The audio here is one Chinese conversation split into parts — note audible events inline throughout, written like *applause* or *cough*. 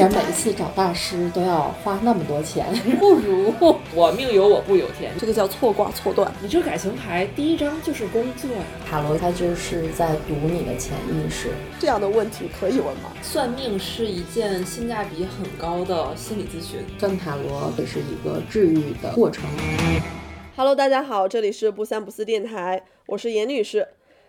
然每一次找大师都要花那么多钱，*laughs* 不如 *laughs* 我命由我不由天。这个叫错卦错断。你这个感情牌第一张就是工作呀。塔罗它就是在读你的潜意识。这样的问题可以问吗？算命是一件性价比很高的心理咨询。算塔罗也是一个治愈的过程。Hello，大家好，这里是不三不四电台，我是严女士。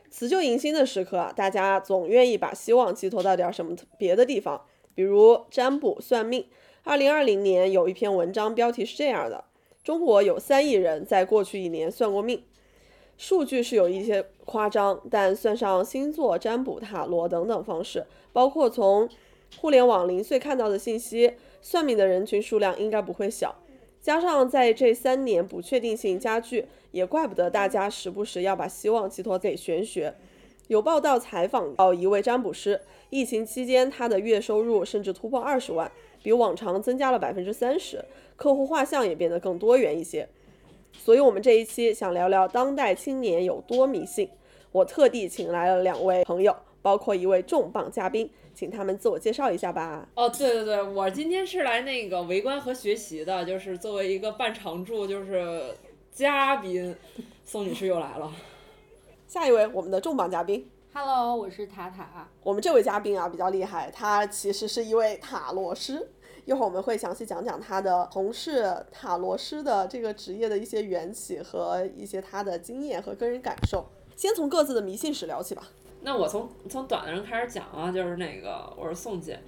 辞旧迎新的时刻啊，大家总愿意把希望寄托到点什么别的地方。比如占卜算命，二零二零年有一篇文章，标题是这样的：中国有三亿人在过去一年算过命。数据是有一些夸张，但算上星座、占卜、塔罗等等方式，包括从互联网零碎看到的信息，算命的人群数量应该不会小。加上在这三年不确定性加剧，也怪不得大家时不时要把希望寄托给玄学。有报道采访到一位占卜师，疫情期间他的月收入甚至突破二十万，比往常增加了百分之三十，客户画像也变得更多元一些。所以，我们这一期想聊聊当代青年有多迷信。我特地请来了两位朋友，包括一位重磅嘉宾，请他们自我介绍一下吧。哦，对对对，我今天是来那个围观和学习的，就是作为一个半常驻，就是嘉宾，宋女士又来了。下一位，我们的重磅嘉宾，Hello，我是塔塔。我们这位嘉宾啊比较厉害，他其实是一位塔罗师。一会儿我们会详细讲讲他的从事塔罗师的这个职业的一些缘起和一些他的经验和个人感受。先从各自的迷信史聊起吧。那我从从短的人开始讲啊，就是那个我是宋姐。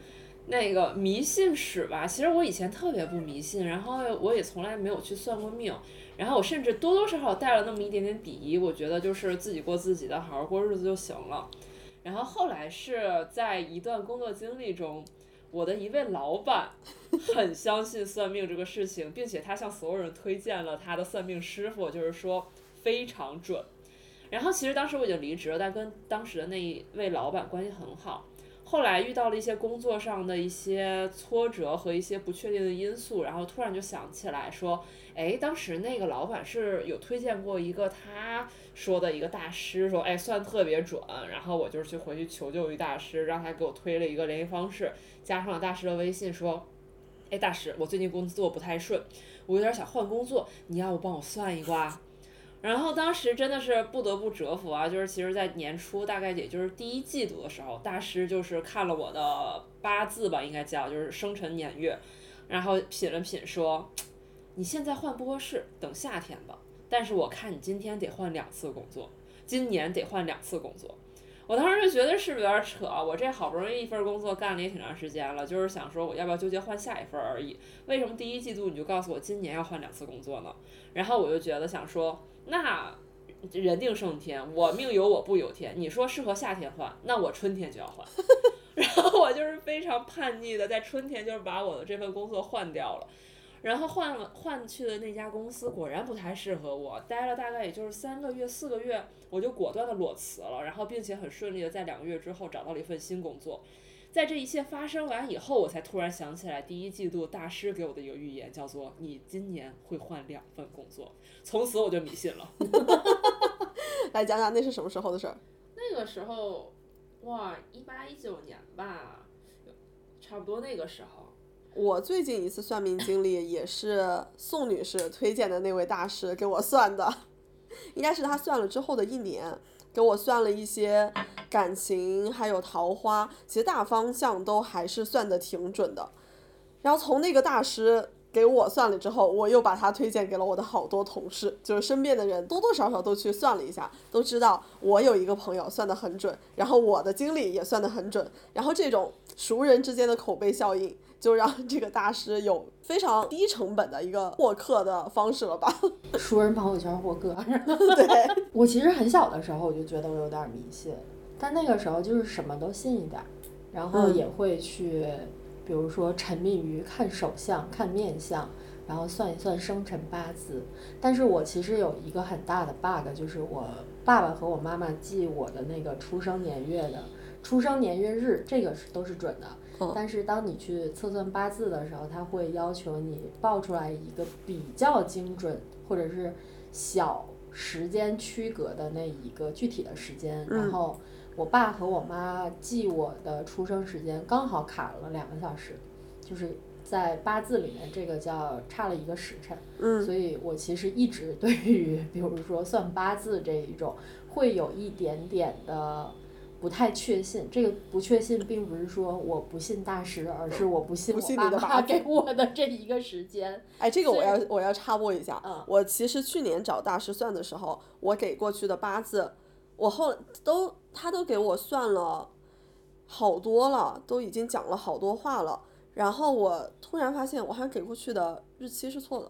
那个迷信史吧，其实我以前特别不迷信，然后我也从来没有去算过命，然后我甚至多多少少带了那么一点点鄙夷，我觉得就是自己过自己的，好好过日子就行了。然后后来是在一段工作经历中，我的一位老板很相信算命这个事情，并且他向所有人推荐了他的算命师傅，就是说非常准。然后其实当时我已经离职了，但跟当时的那一位老板关系很好。后来遇到了一些工作上的一些挫折和一些不确定的因素，然后突然就想起来说，哎，当时那个老板是有推荐过一个他说的一个大师，说，哎，算特别准，然后我就是去回去求救于大师，让他给我推了一个联系方式，加上了大师的微信，说，哎，大师，我最近工作不太顺，我有点想换工作，你要不帮我算一卦？然后当时真的是不得不折服啊，就是其实，在年初大概也就是第一季度的时候，大师就是看了我的八字吧，应该叫就是生辰年月，然后品了品说，你现在换不合适，等夏天吧。但是我看你今天得换两次工作，今年得换两次工作。我当时就觉得是不是有点扯？我这好不容易一份工作干了也挺长时间了，就是想说我要不要纠结换下一份而已。为什么第一季度你就告诉我今年要换两次工作呢？然后我就觉得想说。那人定胜天，我命由我不由天。你说适合夏天换，那我春天就要换。*laughs* 然后我就是非常叛逆的，在春天就是把我的这份工作换掉了。然后换了换去的那家公司果然不太适合我，待了大概也就是三个月四个月，我就果断的裸辞了。然后并且很顺利的在两个月之后找到了一份新工作。在这一切发生完以后，我才突然想起来，第一季度大师给我的一个预言，叫做你今年会换两份工作。从此我就迷信了。*laughs* 来讲讲那是什么时候的事儿？那个时候，哇，一八一九年吧，差不多那个时候。我最近一次算命经历也是宋女士推荐的那位大师给我算的，*laughs* 应该是他算了之后的一年。给我算了一些感情，还有桃花，其实大方向都还是算的挺准的。然后从那个大师给我算了之后，我又把他推荐给了我的好多同事，就是身边的人多多少少都去算了一下，都知道我有一个朋友算的很准，然后我的经历也算的很准，然后这种熟人之间的口碑效应。就让 *laughs* 这个大师有非常低成本的一个获客的方式了吧？*laughs* 熟人朋友圈获客。*laughs* 对，我其实很小的时候我就觉得我有点迷信，但那个时候就是什么都信一点，然后也会去，比如说沉迷于看手相、看面相，然后算一算生辰八字。但是我其实有一个很大的 bug，就是我爸爸和我妈妈记我的那个出生年月的出生年月日，这个是都是准的。但是当你去测算八字的时候，他会要求你报出来一个比较精准，或者是小时间区隔的那一个具体的时间。然后我爸和我妈记我的出生时间刚好卡了两个小时，就是在八字里面这个叫差了一个时辰，嗯所以我其实一直对于比如说算八字这一种会有一点点的。不太确信，这个不确信并不是说我不信大师，而是我不信不我爸妈信你的八字给我的这一个时间。哎，这个我要我要插播一下，嗯。我其实去年找大师算的时候，我给过去的八字，我后都他都给我算了好多了，都已经讲了好多话了，然后我突然发现我好像给过去的日期是错的，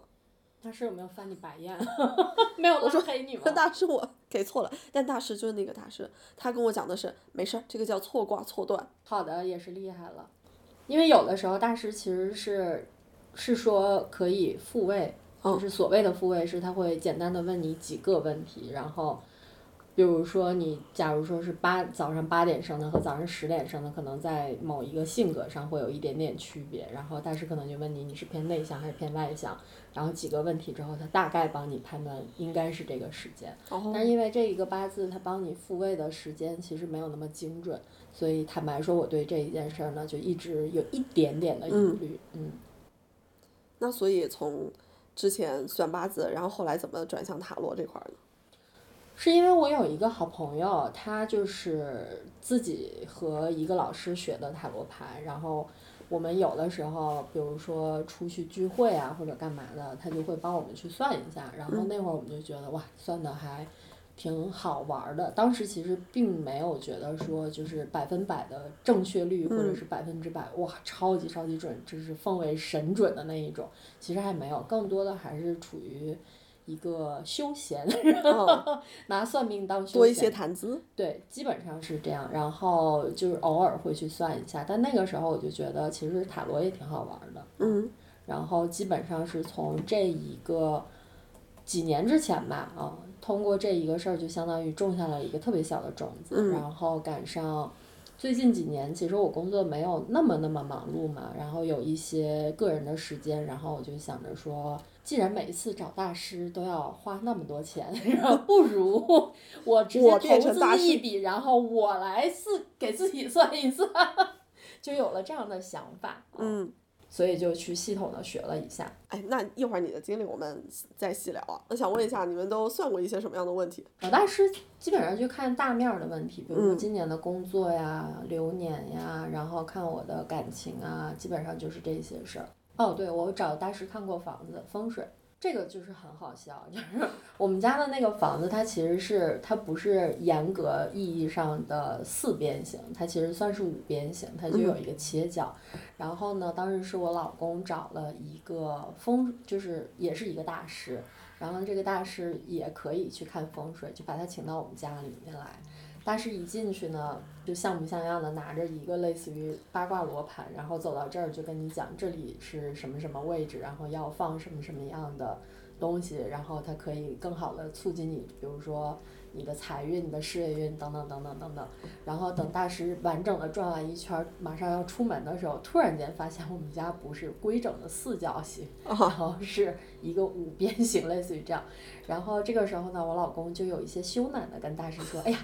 大师有没有翻你白眼？*laughs* 没有我说黑你吗？大师我给错了，但大师就是那个大师，他跟我讲的是没事儿，这个叫错卦错断，好的，也是厉害了。因为有的时候大师其实是是说可以复位，嗯就是所谓的复位是他会简单的问你几个问题，然后比如说你假如说是八早上八点生的和早上十点生的，可能在某一个性格上会有一点点区别，然后大师可能就问你你是偏内向还是偏外向，然后几个问题之后，他大概帮你判断应该是这个时间。哦但是因为这一个八字，他帮你复位的时间其实没有那么精准，所以坦白说，我对这一件事儿呢，就一直有一点点的疑虑。嗯，那所以从之前算八字，然后后来怎么转向塔罗这块儿呢？是因为我有一个好朋友，他就是自己和一个老师学的塔罗牌，然后我们有的时候，比如说出去聚会啊或者干嘛的，他就会帮我们去算一下，然后那会儿我们就觉得哇，算的还挺好玩儿的。当时其实并没有觉得说就是百分百的正确率，或者是百分之百哇超级超级准，就是奉为神准的那一种，其实还没有，更多的还是处于。一个休闲，嗯 *laughs* 拿算命当休闲，多一些谈资，对，基本上是这样。然后就是偶尔会去算一下，但那个时候我就觉得其实塔罗也挺好玩儿的。嗯然后基本上是从这一个几年之前吧，啊，通过这一个事儿，就相当于种下了一个特别小的种子。嗯然后赶上最近几年，其实我工作没有那么那么忙碌嘛，然后有一些个人的时间，然后我就想着说。既然每一次找大师都要花那么多钱，*laughs* 不如我直接投资一笔，然后我来自给自己算一算，*laughs* 就有了这样的想法。啊嗯。所以就去系统的学了一下。哎，那一会儿你的经历我们再细聊啊。我想问一下，你们都算过一些什么样的问题？找大师基本上就看大面儿的问题，比如说嗯今年的工作呀、流年呀，然后看我的感情啊，基本上就是这些事儿。哦，对，我找大师看过房子风水，这个就是很好笑，就是我们家的那个房子，它其实是它不是严格意义上的四边形，它其实算是五边形，它就有一个切角。然后呢，当时是我老公找了一个风，就是也是一个大师，然后这个大师也可以去看风水，就把他请到我们家里面来。大师一进去呢，就像模像样的拿着一个类似于八卦罗盘，然后走到这儿就跟你讲这里是什么什么位置，然后要放什么什么样的东西，然后它可以更好的促进你，比如说你的财运、你的事业运等等等等等等。然后等大师完整的转完一圈儿，马上要出门的时候，突然间发现我们家不是规整的四角形，然后是一个五边形，类似于这样。然后这个时候呢，我老公就有一些羞赧的跟大师说：“哎呀。”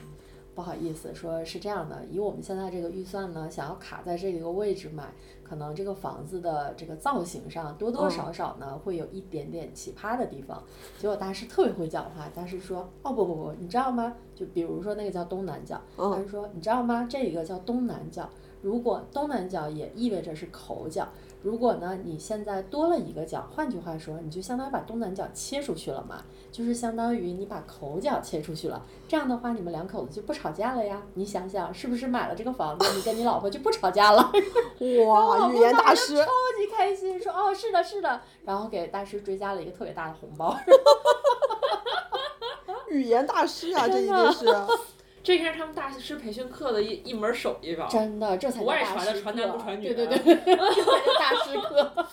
不好意思，说是这样的，以我们现在这个预算呢，想要卡在这个位置买，可能这个房子的这个造型上多多少少呢、会有一点点奇葩的地方。结果大师特别会讲话，大师说：“哦不不不，你知道吗？就比如说那个叫东南角，嗯他就说你知道吗？这个叫东南角，如果东南角也意味着是口角。如果呢，你现在多了一个角，换句话说，你就相当于把东南角切出去了嘛，就是相当于你把口角切出去了。这样的话，你们两口子就不吵架了呀。你想想，是不是买了这个房子，你跟你老婆就不吵架了？哇，*laughs* 语言大师，超级开心，说哦，是的，是的，然后给大师追加了一个特别大的红包。*laughs* 语言大师啊，这一定是。*laughs* 这应该是他们大师培训课的一一门手艺吧？真的，这才大师传的传男课不传女对对啊对，这才叫大师课。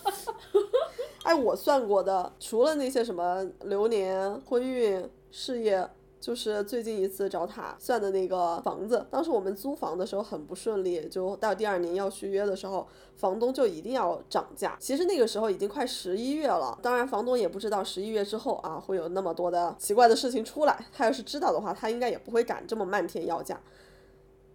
*laughs* 哎，我算过的，除了那些什么流年、婚运、事业，就是最近一次找塔算的那个房子。当时我们租房的时候很不顺利，就到第二年要续约的时候，房东就一定要涨价。其实那个时候已经快十一月了，当然房东也不知道十一月之后啊会有那么多的奇怪的事情出来。他要是知道的话，他应该也不会敢这么漫天要价。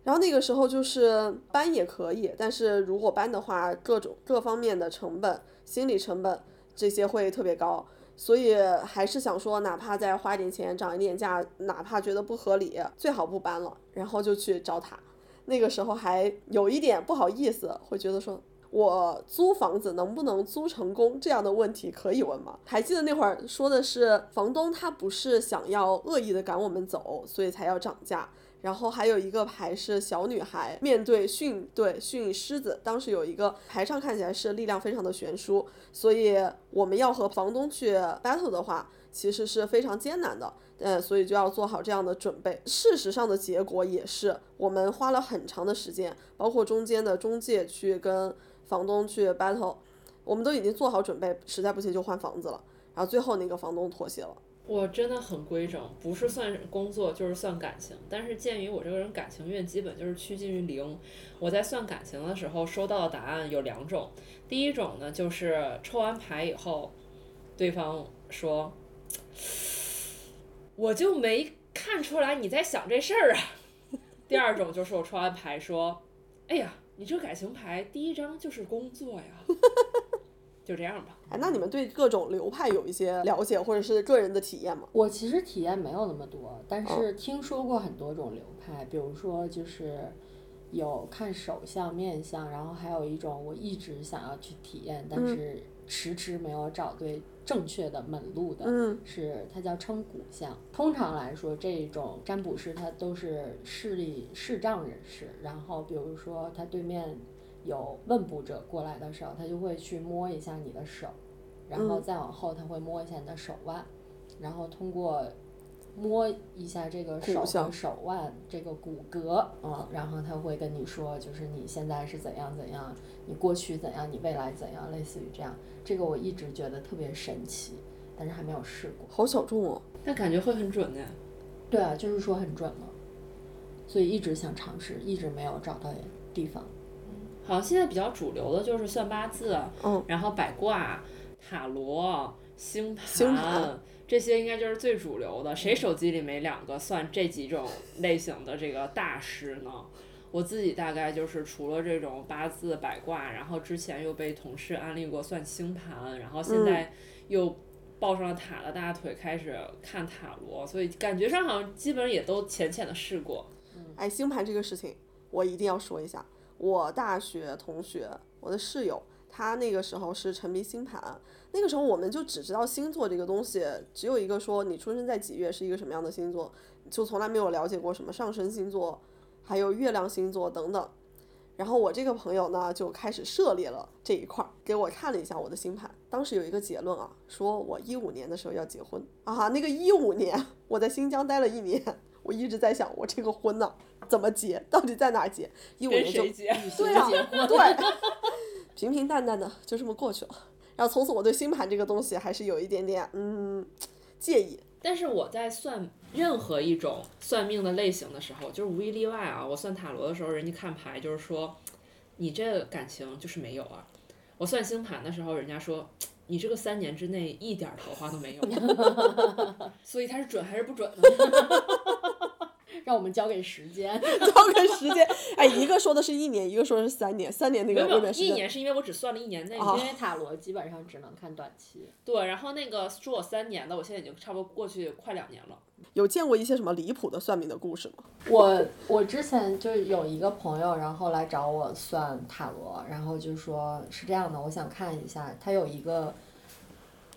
然后那个时候就是搬也可以，但是如果搬的话，各种各方面的成本、心理成本这些会特别高，所以还是想说，哪怕再花点钱涨一点价，哪怕觉得不合理，最好不搬了，然后就去找他。那个时候还有一点不好意思，会觉得说。我租房子能不能租成功这样的问题可以问吗？还记得那会儿说的是房东他不是想要恶意的赶我们走，所以才要涨价。然后还有一个牌是小女孩面对训对训狮子，当时有一个牌上看起来是力量非常的悬殊，所以我们要和房东去 battle 的话，其实是非常艰难的。呃，所以就要做好这样的准备。事实上的结果也是，我们花了很长的时间，包括中间的中介去跟。房东去 battle，我们都已经做好准备，实在不行就换房子了。然后最后那个房东妥协了。我真的很规整，不是算工作就是算感情。但是鉴于我这个人感情运基本就是趋近于零，我在算感情的时候收到的答案有两种。第一种呢，就是抽完牌以后，对方说，我就没看出来你在想这事儿啊。第二种就是我抽完牌说，哎呀。你这感情牌第一张就是工作呀，就这样吧。哎，那你们对各种流派有一些了解，或者是个人的体验吗？我其实体验没有那么多，但是听说过很多种流派，比如说就是有看手相、面相，然后还有一种我一直想要去体验，但是迟迟没有找对。正确的门路的，是它叫称骨相。通常来说，这种占卜师他都是视力视障人士。然后，比如说他对面有问卜者过来的时候，他就会去摸一下你的手，然后再往后他会摸一下你的手腕，然后通过。摸一下这个手和手腕这个骨骼，嗯，然后他会跟你说，就是你现在是怎样怎样，你过去怎样，你未来怎样，类似于这样。这个我一直觉得特别神奇，但是还没有试过。好小众哦，但感觉会很准的。对啊，就是说很准嘛，所以一直想尝试，一直没有找到地方。好像现在比较主流的就是算八字，嗯，然后百卦、塔罗、星盘。这些应该就是最主流的，谁手机里没两个算这几种类型的这个大师呢？我自己大概就是除了这种八字、百卦，然后之前又被同事安利过算星盘，然后现在又抱上了塔的大腿开始看塔罗，所以感觉上好像基本也都浅浅的试过。哎，星盘这个事情我一定要说一下，我大学同学，我的室友，他那个时候是沉迷星盘。那个时候我们就只知道星座这个东西，只有一个说你出生在几月是一个什么样的星座，就从来没有了解过什么上升星座，还有月亮星座等等。然后我这个朋友呢就开始涉猎了这一块儿，给我看了一下我的星盘，当时有一个结论啊，说我一五年的时候要结婚啊。那个一五年我在新疆待了一年，我一直在想我这个婚呢怎么结，到底在哪结？一五年就对啊，*laughs* 对，*laughs* 平平淡淡的就这么过去了。然后从此我对星盘这个东西还是有一点点嗯介意。但是我在算任何一种算命的类型的时候，就是无一例外啊。我算塔罗的时候，人家看牌就是说，你这感情就是没有啊。我算星盘的时候，人家说你这个三年之内一点桃花都没有。*laughs* 所以它是准还是不准？让我们交给时间，*laughs* 交给时间。哎，一个说的是一年，一个说的是三年。三年那个未免是。一年是因为我只算了一年内，因为塔罗基本上只能看短期。对，然后那个说我三年的，我现在已经差不多过去快两年了。有见过一些什么离谱的算命的故事吗？我我之前就有一个朋友，然后来找我算塔罗，然后就说是这样的，我想看一下，他有一个。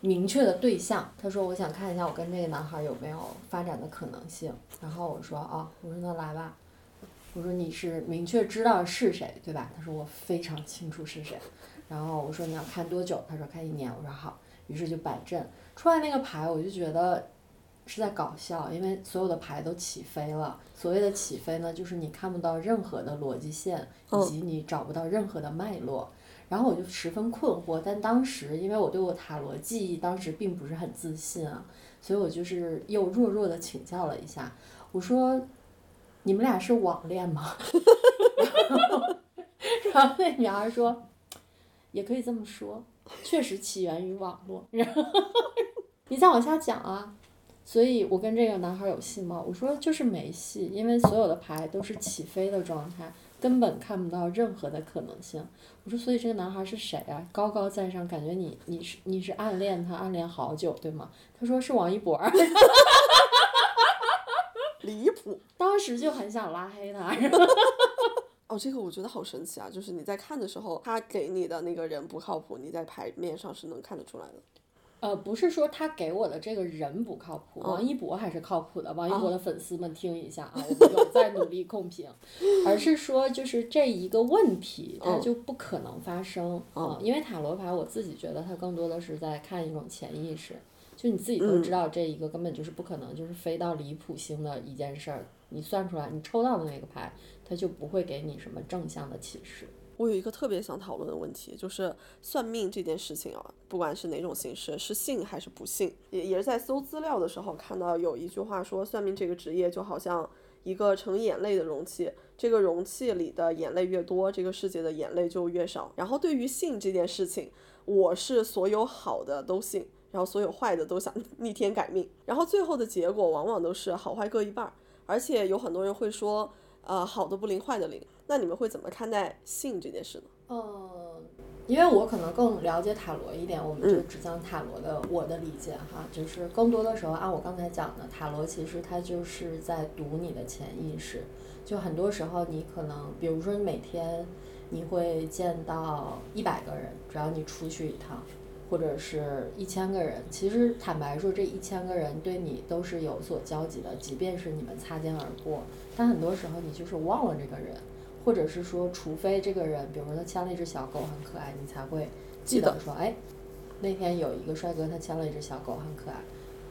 明确的对象，他说我想看一下我跟这个男孩有没有发展的可能性。然后我说啊，我说那来吧。我说你是明确知道是谁对吧？他说我非常清楚是谁。然后我说你要看多久？他说看一年。我说好。于是就摆阵出来那个牌，我就觉得是在搞笑，因为所有的牌都起飞了。所谓的起飞呢，就是你看不到任何的逻辑线，以及你找不到任何的脉络。然后我就十分困惑，但当时因为我对我塔罗记忆当时并不是很自信啊，所以我就是又弱弱的请教了一下，我说：“你们俩是网恋吗？*laughs* ”然后那女孩说：“也可以这么说，确实起源于网络。*laughs* ”然后你再往下讲啊，所以我跟这个男孩有戏吗？我说就是没戏，因为所有的牌都是起飞的状态，根本看不到任何的可能性。我说，所以这个男孩是谁啊？高高在上，感觉你你是你是暗恋他，暗恋好久，对吗？他说是王一博。离谱，*laughs* 当时就很想拉黑他。哦，这个我觉得好神奇啊！就是你在看的时候，他给你的那个人不靠谱，你在牌面上是能看得出来的。呃，不是说他给我的这个人不靠谱，王一博还是靠谱的。王一博的粉丝们听一下啊，我们有在努力控评，*laughs* 而是说就是这一个问题，它就不可能发生啊，因为塔罗牌我自己觉得它更多的是在看一种潜意识，就你自己都知道这一个根本就是不可能，就是飞到离谱星的一件事儿，你算出来你抽到的那个牌，它就不会给你什么正向的启示。我有一个特别想讨论的问题，就是算命这件事情啊，不管是哪种形式，是信还是不信，也也是在搜资料的时候看到有一句话说，算命这个职业就好像一个盛眼泪的容器，这个容器里的眼泪越多，这个世界的眼泪就越少。然后对于信这件事情，我是所有好的都信，然后所有坏的都想 *laughs* 逆天改命，然后最后的结果往往都是好坏各一半儿，而且有很多人会说，呃，好的不灵，坏的灵。那你们会怎么看待性这件事呢？嗯，因为我可能更了解塔罗一点，我们就只讲塔罗的我的理解哈，就是更多的时候按我刚才讲的，塔罗其实它就是在读你的潜意识。就很多时候你可能，比如说你每天你会见到一百个人，只要你出去一趟，或者是一千个人，其实坦白说，这一千个人对你都是有所交集的，即便是你们擦肩而过，但很多时候你就是忘了这个人。或者是说，除非这个人，比如说他牵了一只小狗很可爱，你才会记得说，哎，那天有一个帅哥他牵了一只小狗很可爱，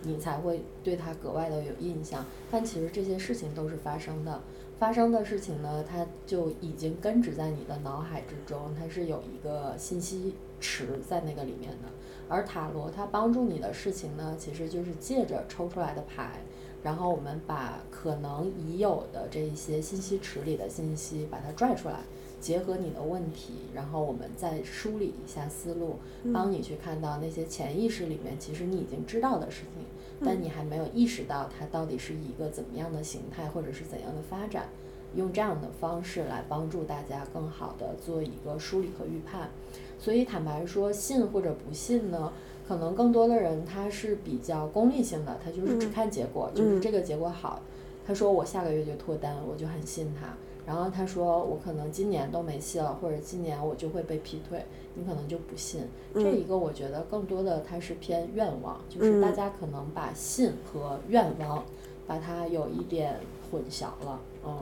你才会对他格外的有印象。但其实这些事情都是发生的，发生的事情呢，它就已经根植在你的脑海之中，它是有一个信息池在那个里面的。而塔罗它帮助你的事情呢，其实就是借着抽出来的牌。然后我们把可能已有的这一些信息池里的信息把它拽出来，结合你的问题，然后我们再梳理一下思路，帮你去看到那些潜意识里面其实你已经知道的事情，但你还没有意识到它到底是一个怎么样的形态或者是怎样的发展，用这样的方式来帮助大家更好的做一个梳理和预判。所以坦白说，信或者不信呢？可能更多的人他是比较功利性的，他就是只看结果，就是这个结果好，他说我下个月就脱单，我就很信他。然后他说我可能今年都没戏了，或者今年我就会被劈腿，你可能就不信。这一个我觉得更多的它是偏愿望，就是大家可能把信和愿望把它有一点混淆了。嗯，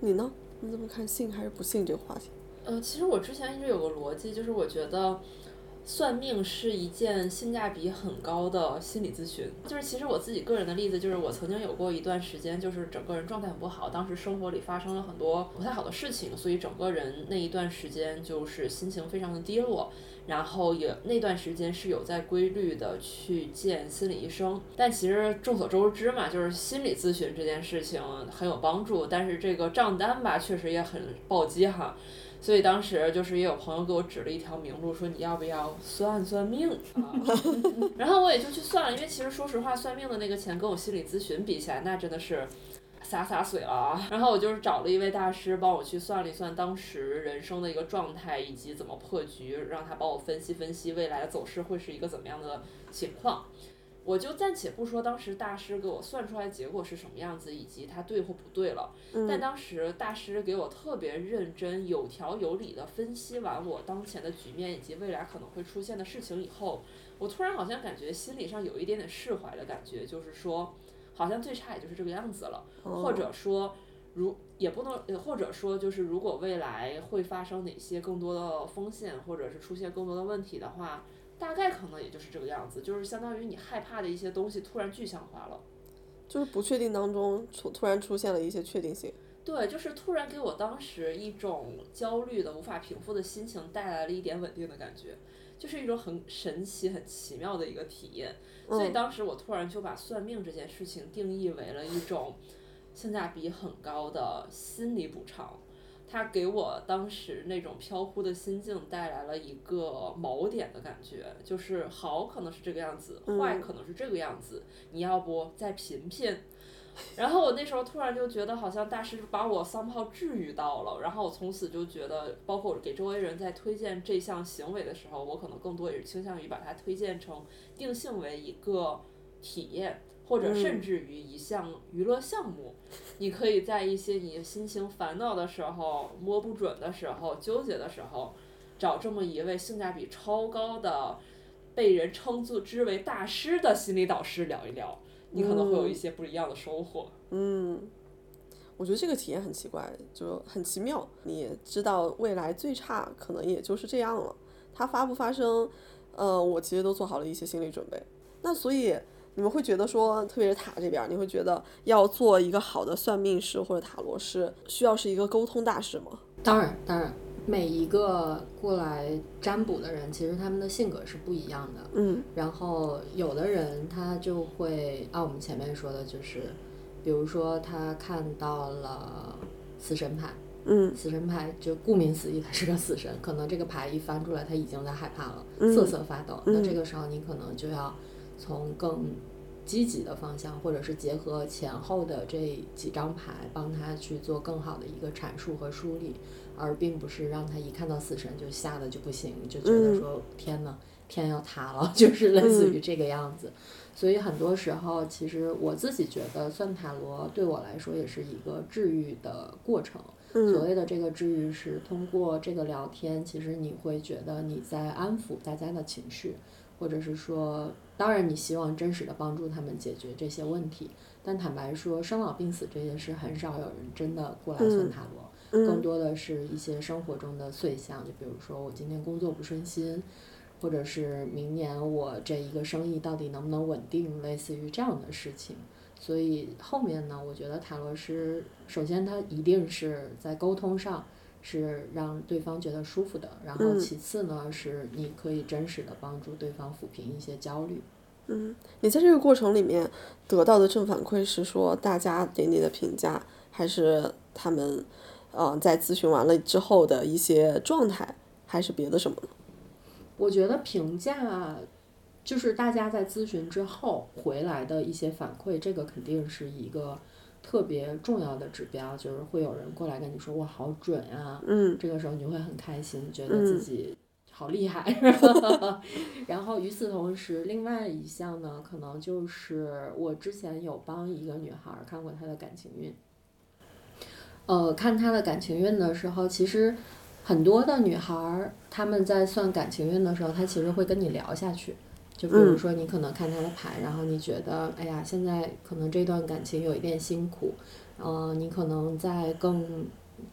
你呢？你怎么看信还是不信这个话题？呃，其实我之前一直有个逻辑，就是我觉得。算命是一件性价比很高的心理咨询，就是其实我自己个人的例子，就是我曾经有过一段时间，就是整个人状态很不好，当时生活里发生了很多不太好的事情，所以整个人那一段时间就是心情非常的低落，然后也那段时间是有在规律的去见心理医生，但其实众所周知嘛，就是心理咨询这件事情很有帮助，但是这个账单吧确实也很暴击哈。所以当时就是也有朋友给我指了一条明路，说你要不要算算命啊？*laughs* 然后我也就去算了，因为其实说实话，算命的那个钱跟我心理咨询比起来，那真的是洒洒水了啊。然后我就是找了一位大师帮我去算了一算当时人生的一个状态以及怎么破局，让他帮我分析分析未来的走势会是一个怎么样的情况。我就暂且不说当时大师给我算出来结果是什么样子，以及他对或不对了。但当时大师给我特别认真、有条有理的分析完我当前的局面以及未来可能会出现的事情以后，我突然好像感觉心理上有一点点释怀的感觉，就是说，好像最差也就是这个样子了。或者说，如也不能，或者说就是如果未来会发生哪些更多的风险，或者是出现更多的问题的话。大概可能也就是这个样子，就是相当于你害怕的一些东西突然具象化了，就是不确定当中突突然出现了一些确定性。对，就是突然给我当时一种焦虑的无法平复的心情带来了一点稳定的感觉，就是一种很神奇、很奇妙的一个体验。所以当时我突然就把算命这件事情定义为了一种性价比很高的心理补偿。它给我当时那种飘忽的心境带来了一个锚点的感觉，就是好可能是这个样子，坏可能是这个样子，你要不再品品？然后我那时候突然就觉得，好像大师把我三炮治愈到了，然后我从此就觉得，包括给周围人在推荐这项行为的时候，我可能更多也是倾向于把它推荐成定性为一个体验。或者甚至于一项娱乐项目，你可以在一些你心情烦恼的时候、摸不准的时候、纠结的时候，找这么一位性价比超高的、被人称作之为大师的心理导师聊一聊，你可能会有一些不一样的收获。嗯，我觉得这个体验很奇怪，就很奇妙。你知道未来最差可能也就是这样了，它发不发生，呃，我其实都做好了一些心理准备。那所以。你们会觉得说，特别是塔这边，你会觉得要做一个好的算命师或者塔罗师，需要是一个沟通大师吗？当然，当然，每一个过来占卜的人，其实他们的性格是不一样的。嗯。然后有的人他就会按我们前面说的，就是比如说他看到了死神牌，嗯，死神牌就顾名思义，他是个死神，可能这个牌一翻出来，他已经在害怕了，瑟瑟发抖。那这个时候你可能就要。从更积极的方向，或者是结合前后的这几张牌，帮他去做更好的一个阐述和梳理，而并不是让他一看到死神就吓得就不行，就觉得说天呐，天要塌了，*laughs* 就是类似于这个样子。所以很多时候，其实我自己觉得算塔罗对我来说也是一个治愈的过程。所谓的这个治愈是通过这个聊天，其实你会觉得你在安抚大家的情绪。或者是说，当然你希望真实的帮助他们解决这些问题，但坦白说，生老病死这件事很少有人真的过来算塔罗，更多的是一些生活中的碎象，就比如说我今天工作不顺心，或者是明年我这一个生意到底能不能稳定，类似于这样的事情。所以后面呢，我觉得塔罗师首先他一定是在沟通上。是让对方觉得舒服的，然后其次呢，是你可以真实的帮助对方抚平一些焦虑。嗯，你在这个过程里面得到的正反馈是说大家给你的评价，还是他们，呃，在咨询完了之后的一些状态，还是别的什么呢？我觉得评价就是大家在咨询之后回来的一些反馈，这个肯定是一个。特别重要的指标就是会有人过来跟你说我好准啊，这个时候你就会很开心，觉得自己好厉害。*laughs* 然后与此同时，另外一项呢，可能就是我之前有帮一个女孩看过她的感情运。呃，看她的感情运的时候，其实很多的女孩她们在算感情运的时候，她其实会跟你聊下去。就比如说，你可能看他的牌，然后你觉得，哎呀，现在可能这段感情有一点辛苦，嗯，你可能在更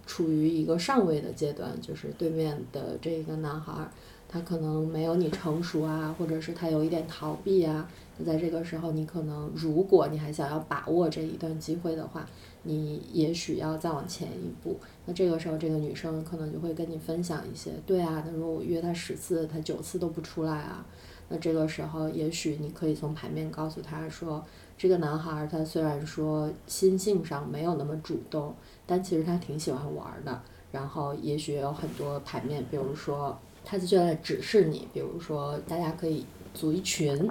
处于一个上位的阶段，就是对面的这个男孩，他可能没有你成熟啊，或者是他有一点逃避啊。那在这个时候，你可能如果你还想要把握这一段机会的话，你也许要再往前一步。那这个时候，这个女生可能就会跟你分享一些，对啊，他说我约他十次，他九次都不出来啊。那这个时候，也许你可以从牌面告诉他说，这个男孩他虽然说心性上没有那么主动，但其实他挺喜欢玩的。然后，也许有很多牌面，比如说他就在指示你，比如说大家可以组一群，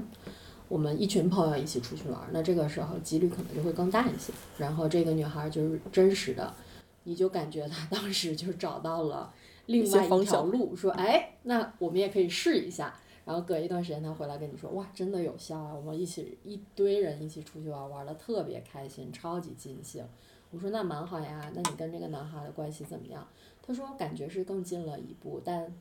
我们一群朋友一起出去玩。那这个时候几率可能就会更大一些。然后这个女孩就是真实的，你就感觉她当时就找到了另外一条路，说哎，那我们也可以试一下。然后隔一段时间，他回来跟你说，哇，真的有效啊！我们一起一堆人一起出去玩，玩的特别开心，超级尽兴。我说那蛮好呀，那你跟这个男孩的关系怎么样？他说感觉是更近了一步，但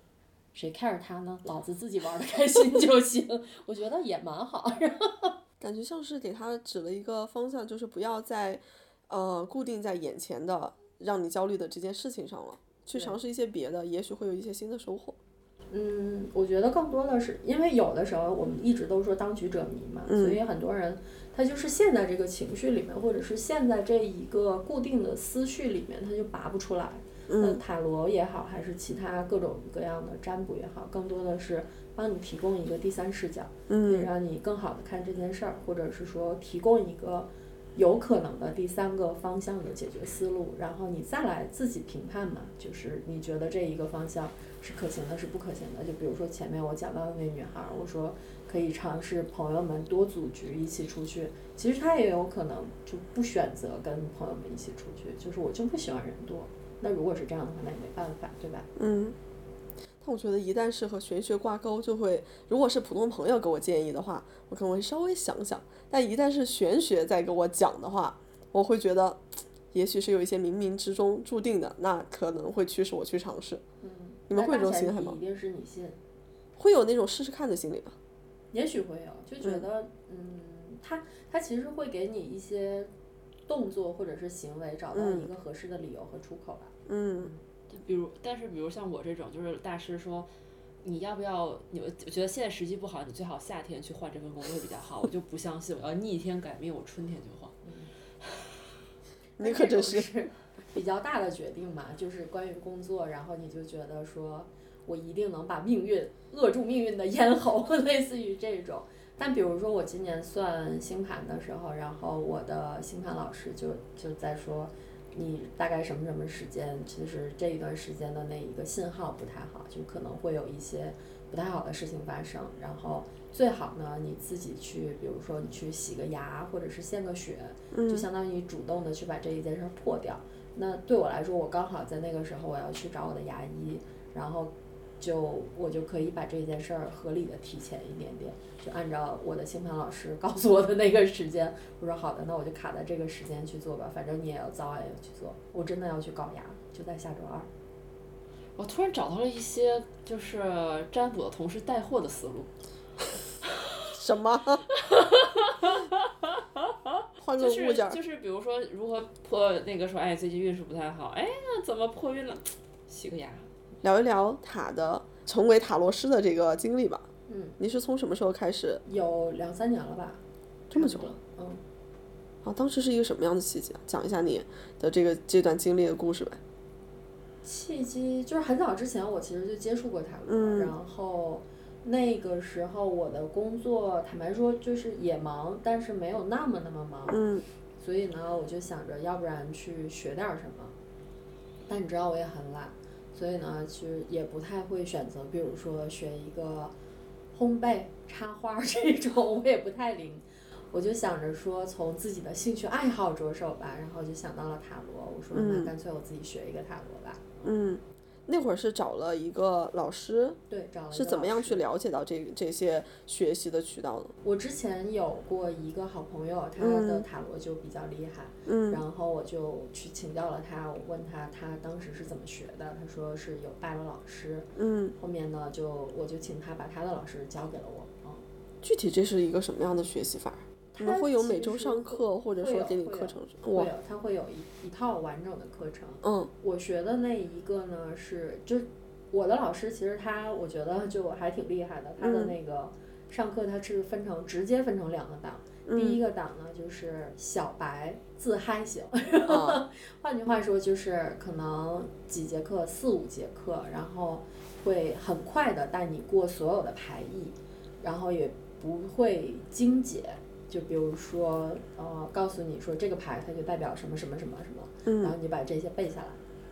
谁 care 他呢？老子自己玩的开心就行。*laughs* 我觉得也蛮好。*laughs* 感觉像是给他指了一个方向，就是不要再，呃，固定在眼前的让你焦虑的这件事情上了，去尝试一些别的，也许会有一些新的收获。嗯，我觉得更多的是，因为有的时候我们一直都说当局者迷嘛，所以很多人他就是陷在这个情绪里面，或者是陷在这一个固定的思绪里面，他就拔不出来。嗯，塔罗也好，还是其他各种各样的占卜也好，更多的是帮你提供一个第三视角，可以让你更好的看这件事儿，或者是说提供一个有可能的第三个方向的解决思路，然后你再来自己评判嘛，就是你觉得这一个方向是可行的，是不可行的。就比如说前面我讲到的那女孩儿，我说可以尝试朋友们多组局一起出去，其实她也有可能就不选择跟朋友们一起出去，就是我就不喜欢人多。那如果是这样的话，那也没办法，对吧？嗯，但我觉得一旦是和玄学挂钩，就会如果是普通朋友给我建议的话，我可能会稍微想想；但一旦是玄学在给我讲的话，我会觉得，也许是有一些冥冥之中注定的，那可能会驱使我去尝试。嗯，你们会有这种那大前心态吗提一定是你信，会有那种试试看的心理吧？也许会有，就觉得嗯，他他其实会给你一些动作或者是行为找到一个合适的理由和出口吧。嗯就比如，但是比如像我这种，就是大师说，你要不要？你我觉得现在时机不好，你最好夏天去换这份工作会比较好。我就不相信，我要逆天改命，我春天就换。*laughs* 你可真是。是比较大的决定嘛，就是关于工作，然后你就觉得说我一定能把命运扼住命运的咽喉，*laughs* 类似于这种。但比如说我今年算星盘的时候，然后我的星盘老师就就在说，你大概什么什么时间，其实这一段时间的那一个信号不太好，就可能会有一些不太好的事情发生。然后最好呢，你自己去，比如说你去洗个牙，或者是献个血，就相当于你主动的去把这一件事儿破掉。那对我来说，我刚好在那个时候我要去找我的牙医，然后就我就可以把这件事儿合理的提前一点点，就按照我的星盘老师 *laughs* 告诉我的那个时间，我说好的，那我就卡在这个时间去做吧，反正你也要早晚要去做，我真的要去搞牙，就在下周二。我突然找到了一些就是占卜的同事带货的思路，*laughs* 什么？*laughs* 换个就是物件儿。就是比如说如何破那个说，哎，最近运势不太好，哎，那怎么破运了？洗个牙。聊一聊塔的成为塔罗师的这个经历吧。嗯，你是从什么时候开始？有两三年了吧？这么久了。嗯，啊，当时是一个什么样的契机啊？讲一下你的这个这段经历的故事呗。契机就是很早之前我其实就接触过塔罗，嗯然后那个时候我的工作坦白说就是也忙，但是没有那么那么忙，嗯所以呢我就想着要不然去学点儿什么，但你知道我也很懒，所以呢其实也不太会选择，比如说学一个烘焙、插花 *laughs* 这种，我也不太灵。我就想着说从自己的兴趣爱好着手吧，然后就想到了塔罗，我说那嗯干脆我自己学一个塔罗吧。嗯，那会儿是找了一个老师，对，找了是怎么样去了解到这这些学习的渠道的？我之前有过一个好朋友，他的塔罗就比较厉害，嗯然后我就去请教了他，我问他他当时是怎么学的，他说是有拜了老师，嗯，后面呢就我就请他把他的老师交给了我，嗯，具体这是一个什么样的学习法？你们他会有每周上课，或者说给你有会有课程？哇，会有他会有一一套完整的课程，嗯我学的那一个呢是，就我的老师其实他我觉得就还挺厉害的，他的嗯那个上课他是分成直接分成两个档，第一嗯个档呢就是小白自嗨型，*laughs* 啊换句话说就是可能几节课四五节课，然后会很快的带你过所有的排异，然后也不会精简。就比如说，呃，告诉你说这个牌它就代表什么什么什么什么，然嗯后你把这些背下来，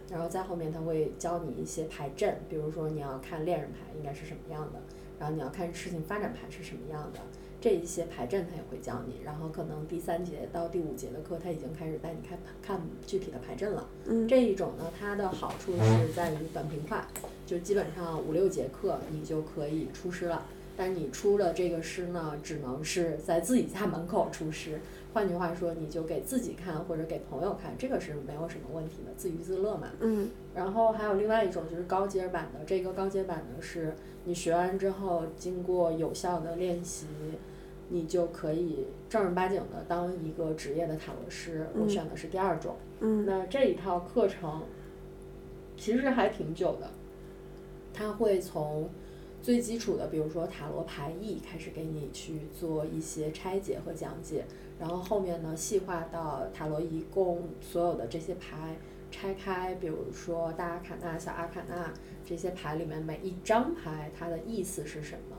然后在后面他会教你一些牌阵，比如说你要看恋人牌应该是什么样的，然后你要看事情发展牌是什么样的，这一些牌阵他也会教你，然后可能第三节到第五节的课他已经开始带你看看具体的牌阵了。嗯这一种呢，它的好处是在于短平快，就基本上五六节课你就可以出师了。但你出了这个诗呢，只能是在自己家门口出诗。换句话说，你就给自己看或者给朋友看，这个是没有什么问题的，自娱自乐嘛。嗯然后还有另外一种就是高阶版的，这个高阶版呢是你学完之后，经过有效的练习，你就可以正儿八经的当一个职业的塔罗师。我嗯选的是第二种。嗯那这一套课程其实还挺久的，它会从最基础的，比如说塔罗牌意开始给你去做一些拆解和讲解，然后后面呢细化到塔罗一共所有的这些牌拆开，比如说大阿卡纳、小阿卡纳这些牌里面每一张牌它的意思是什么，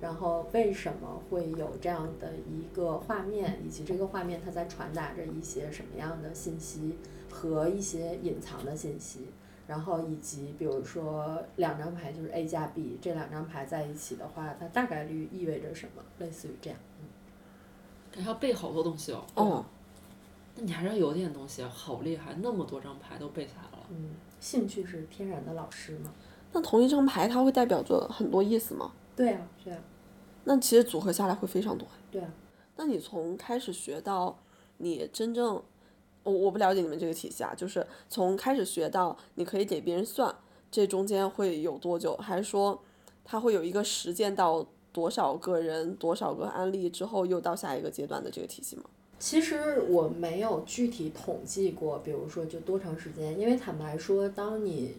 然后为什么会有这样的一个画面，以及这个画面它在传达着一些什么样的信息和一些隐藏的信息，然后以及比如说两张牌就是 A 加 B，这两张牌在一起的话，它大概率意味着什么？类似于这样。嗯还要背好多东西哦。哦，那你还是要有点东西啊，好厉害，那么多张牌都背下来了。嗯，兴趣是天然的老师嘛？那同一张牌它会代表着很多意思吗？对啊，对啊，那其实组合下来会非常多。对啊。那你从开始学到你真正，我我不了解你们这个体系啊，就是从开始学到你可以给别人算，这中间会有多久？还是说它会有一个实践到多少个人、多少个案例之后，又到下一个阶段的这个体系吗？其实我没有具体统计过，比如说就多长时间，因为坦白说，当你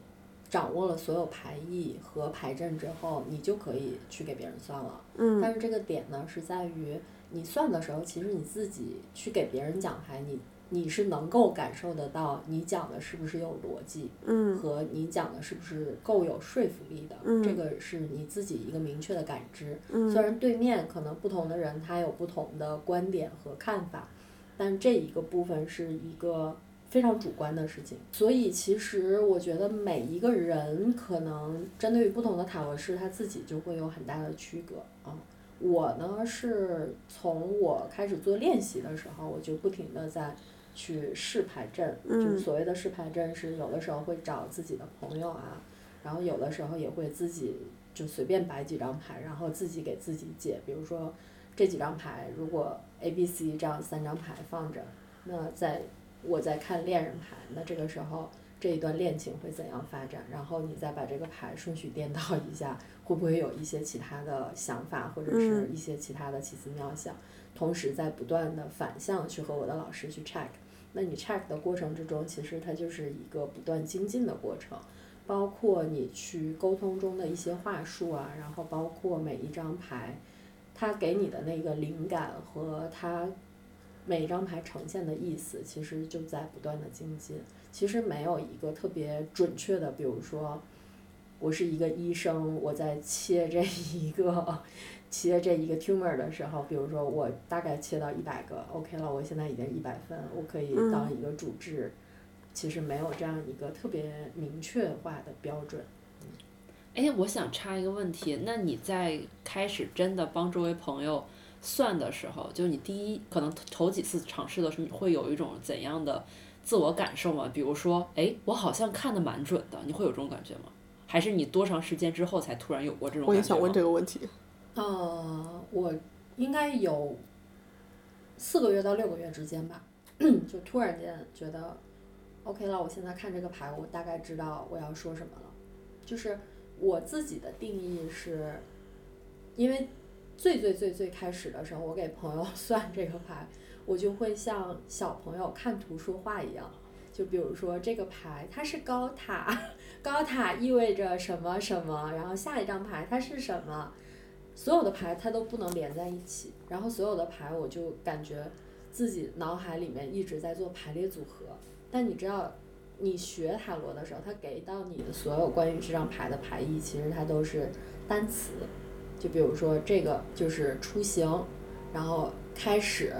掌握了所有牌意和排阵之后，你就可以去给别人算了。嗯但是这个点呢，是在于你算的时候，其实你自己去给别人讲牌，你你是能够感受得到你讲的是不是有逻辑，嗯和你讲的是不是够有说服力的，嗯这个是你自己一个明确的感知。嗯虽然对面可能不同的人他有不同的观点和看法，但这一个部分是一个非常主观的事情。所以其实我觉得每一个人可能针对于不同的塔罗师，他自己就会有很大的区隔啊。我呢是从我开始做练习的时候，我就不停的在去试牌阵，就是嗯所谓的试牌阵是有的时候会找自己的朋友啊，然后有的时候也会自己就随便摆几张牌，然后自己给自己解。比如说这几张牌，如果 A、B、C 这样三张牌放着，那在我在看恋人牌，那这个时候这一段恋情会怎样发展？然后你再把这个牌顺序颠倒一下，会不会有一些其他的想法，或者是一些其他的奇思妙想？同时在不断的反向去和我的老师去 check。那你 check 的过程之中，其实它就是一个不断精进的过程。包括你去沟通中的一些话术啊，然后包括每一张牌，它给你的那个灵感和它每一张牌呈现的意思，其实就在不断的精进。其实没有一个特别准确的，比如说，我是一个医生，我在切这一个切这一个 tumor 的时候，比如说我大概切到一百个，OK 了，我现在已经一百分，我可以当一个主治。其实没有这样一个特别明确化的标准。哎，我想插一个问题，那你在开始真的帮周围朋友算的时候，就你第一可能头几次尝试的时候，你会有一种怎样的自我感受吗？比如说，哎，我好像看的蛮准的，你会有这种感觉吗？还是你多长时间之后才突然有过这种感觉？我也想问这个问题。呃，我应该有四个月到六个月之间吧，*clears throat* 就突然间觉得 OK 了，我现在看这个牌，我大概知道我要说什么了。就是我自己的定义是，因为最最最最开始的时候，我给朋友 *laughs* 算这个牌，我就会像小朋友看图说话一样。就比如说这个牌，它是高塔，高塔意味着什么什么，然后下一张牌它是什么，所有的牌它都不能连在一起，然后所有的牌我就感觉自己脑海里面一直在做排列组合。但你知道，你学塔罗的时候，它给到你的所有关于这张牌的牌意，其实它都是单词。就比如说这个就是出行，然后开始。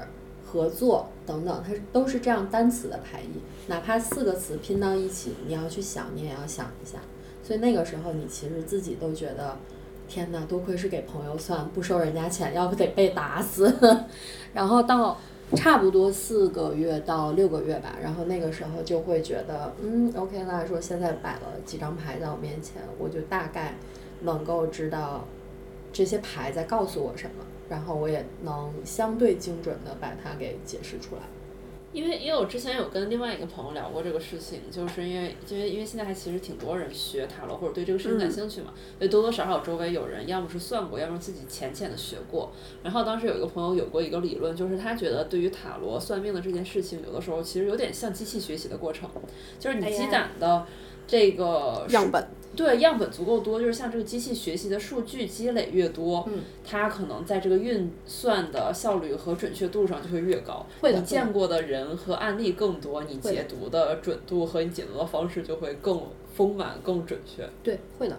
合作等等，它都是这样单词的排异，哪怕四个词拼到一起，你要去想，你也要想一下。所以那个时候，你其实自己都觉得，天哪，多亏是给朋友算，不收人家钱，要不得被打死。*laughs* 然后到差不多四个月到六个月吧，然后那个时候就会觉得，嗯，OK 啦，说现在摆了几张牌在我面前，我就大概能够知道这些牌在告诉我什么。然后我也能相对精准的把它给解释出来。因为因为我之前有跟另外一个朋友聊过这个事情，就是因为因为因为现在还其实挺多人学塔罗或者对这个事情感兴趣嘛，所以多多少少周围有人要么是算过，要么自己浅浅的学过。然后当时有一个朋友有过一个理论，就是他觉得对于塔罗算命的这件事情，有的时候其实有点像机器学习的过程，就是你积攒的这个样本。对样本足够多，就是像这个机器学习的数据积累越多，嗯，它可能在这个运算的效率和准确度上就会越高。会的你见过的人和案例更多，你解读的准度和你解读的方式就会更丰满、更准确。对，会的，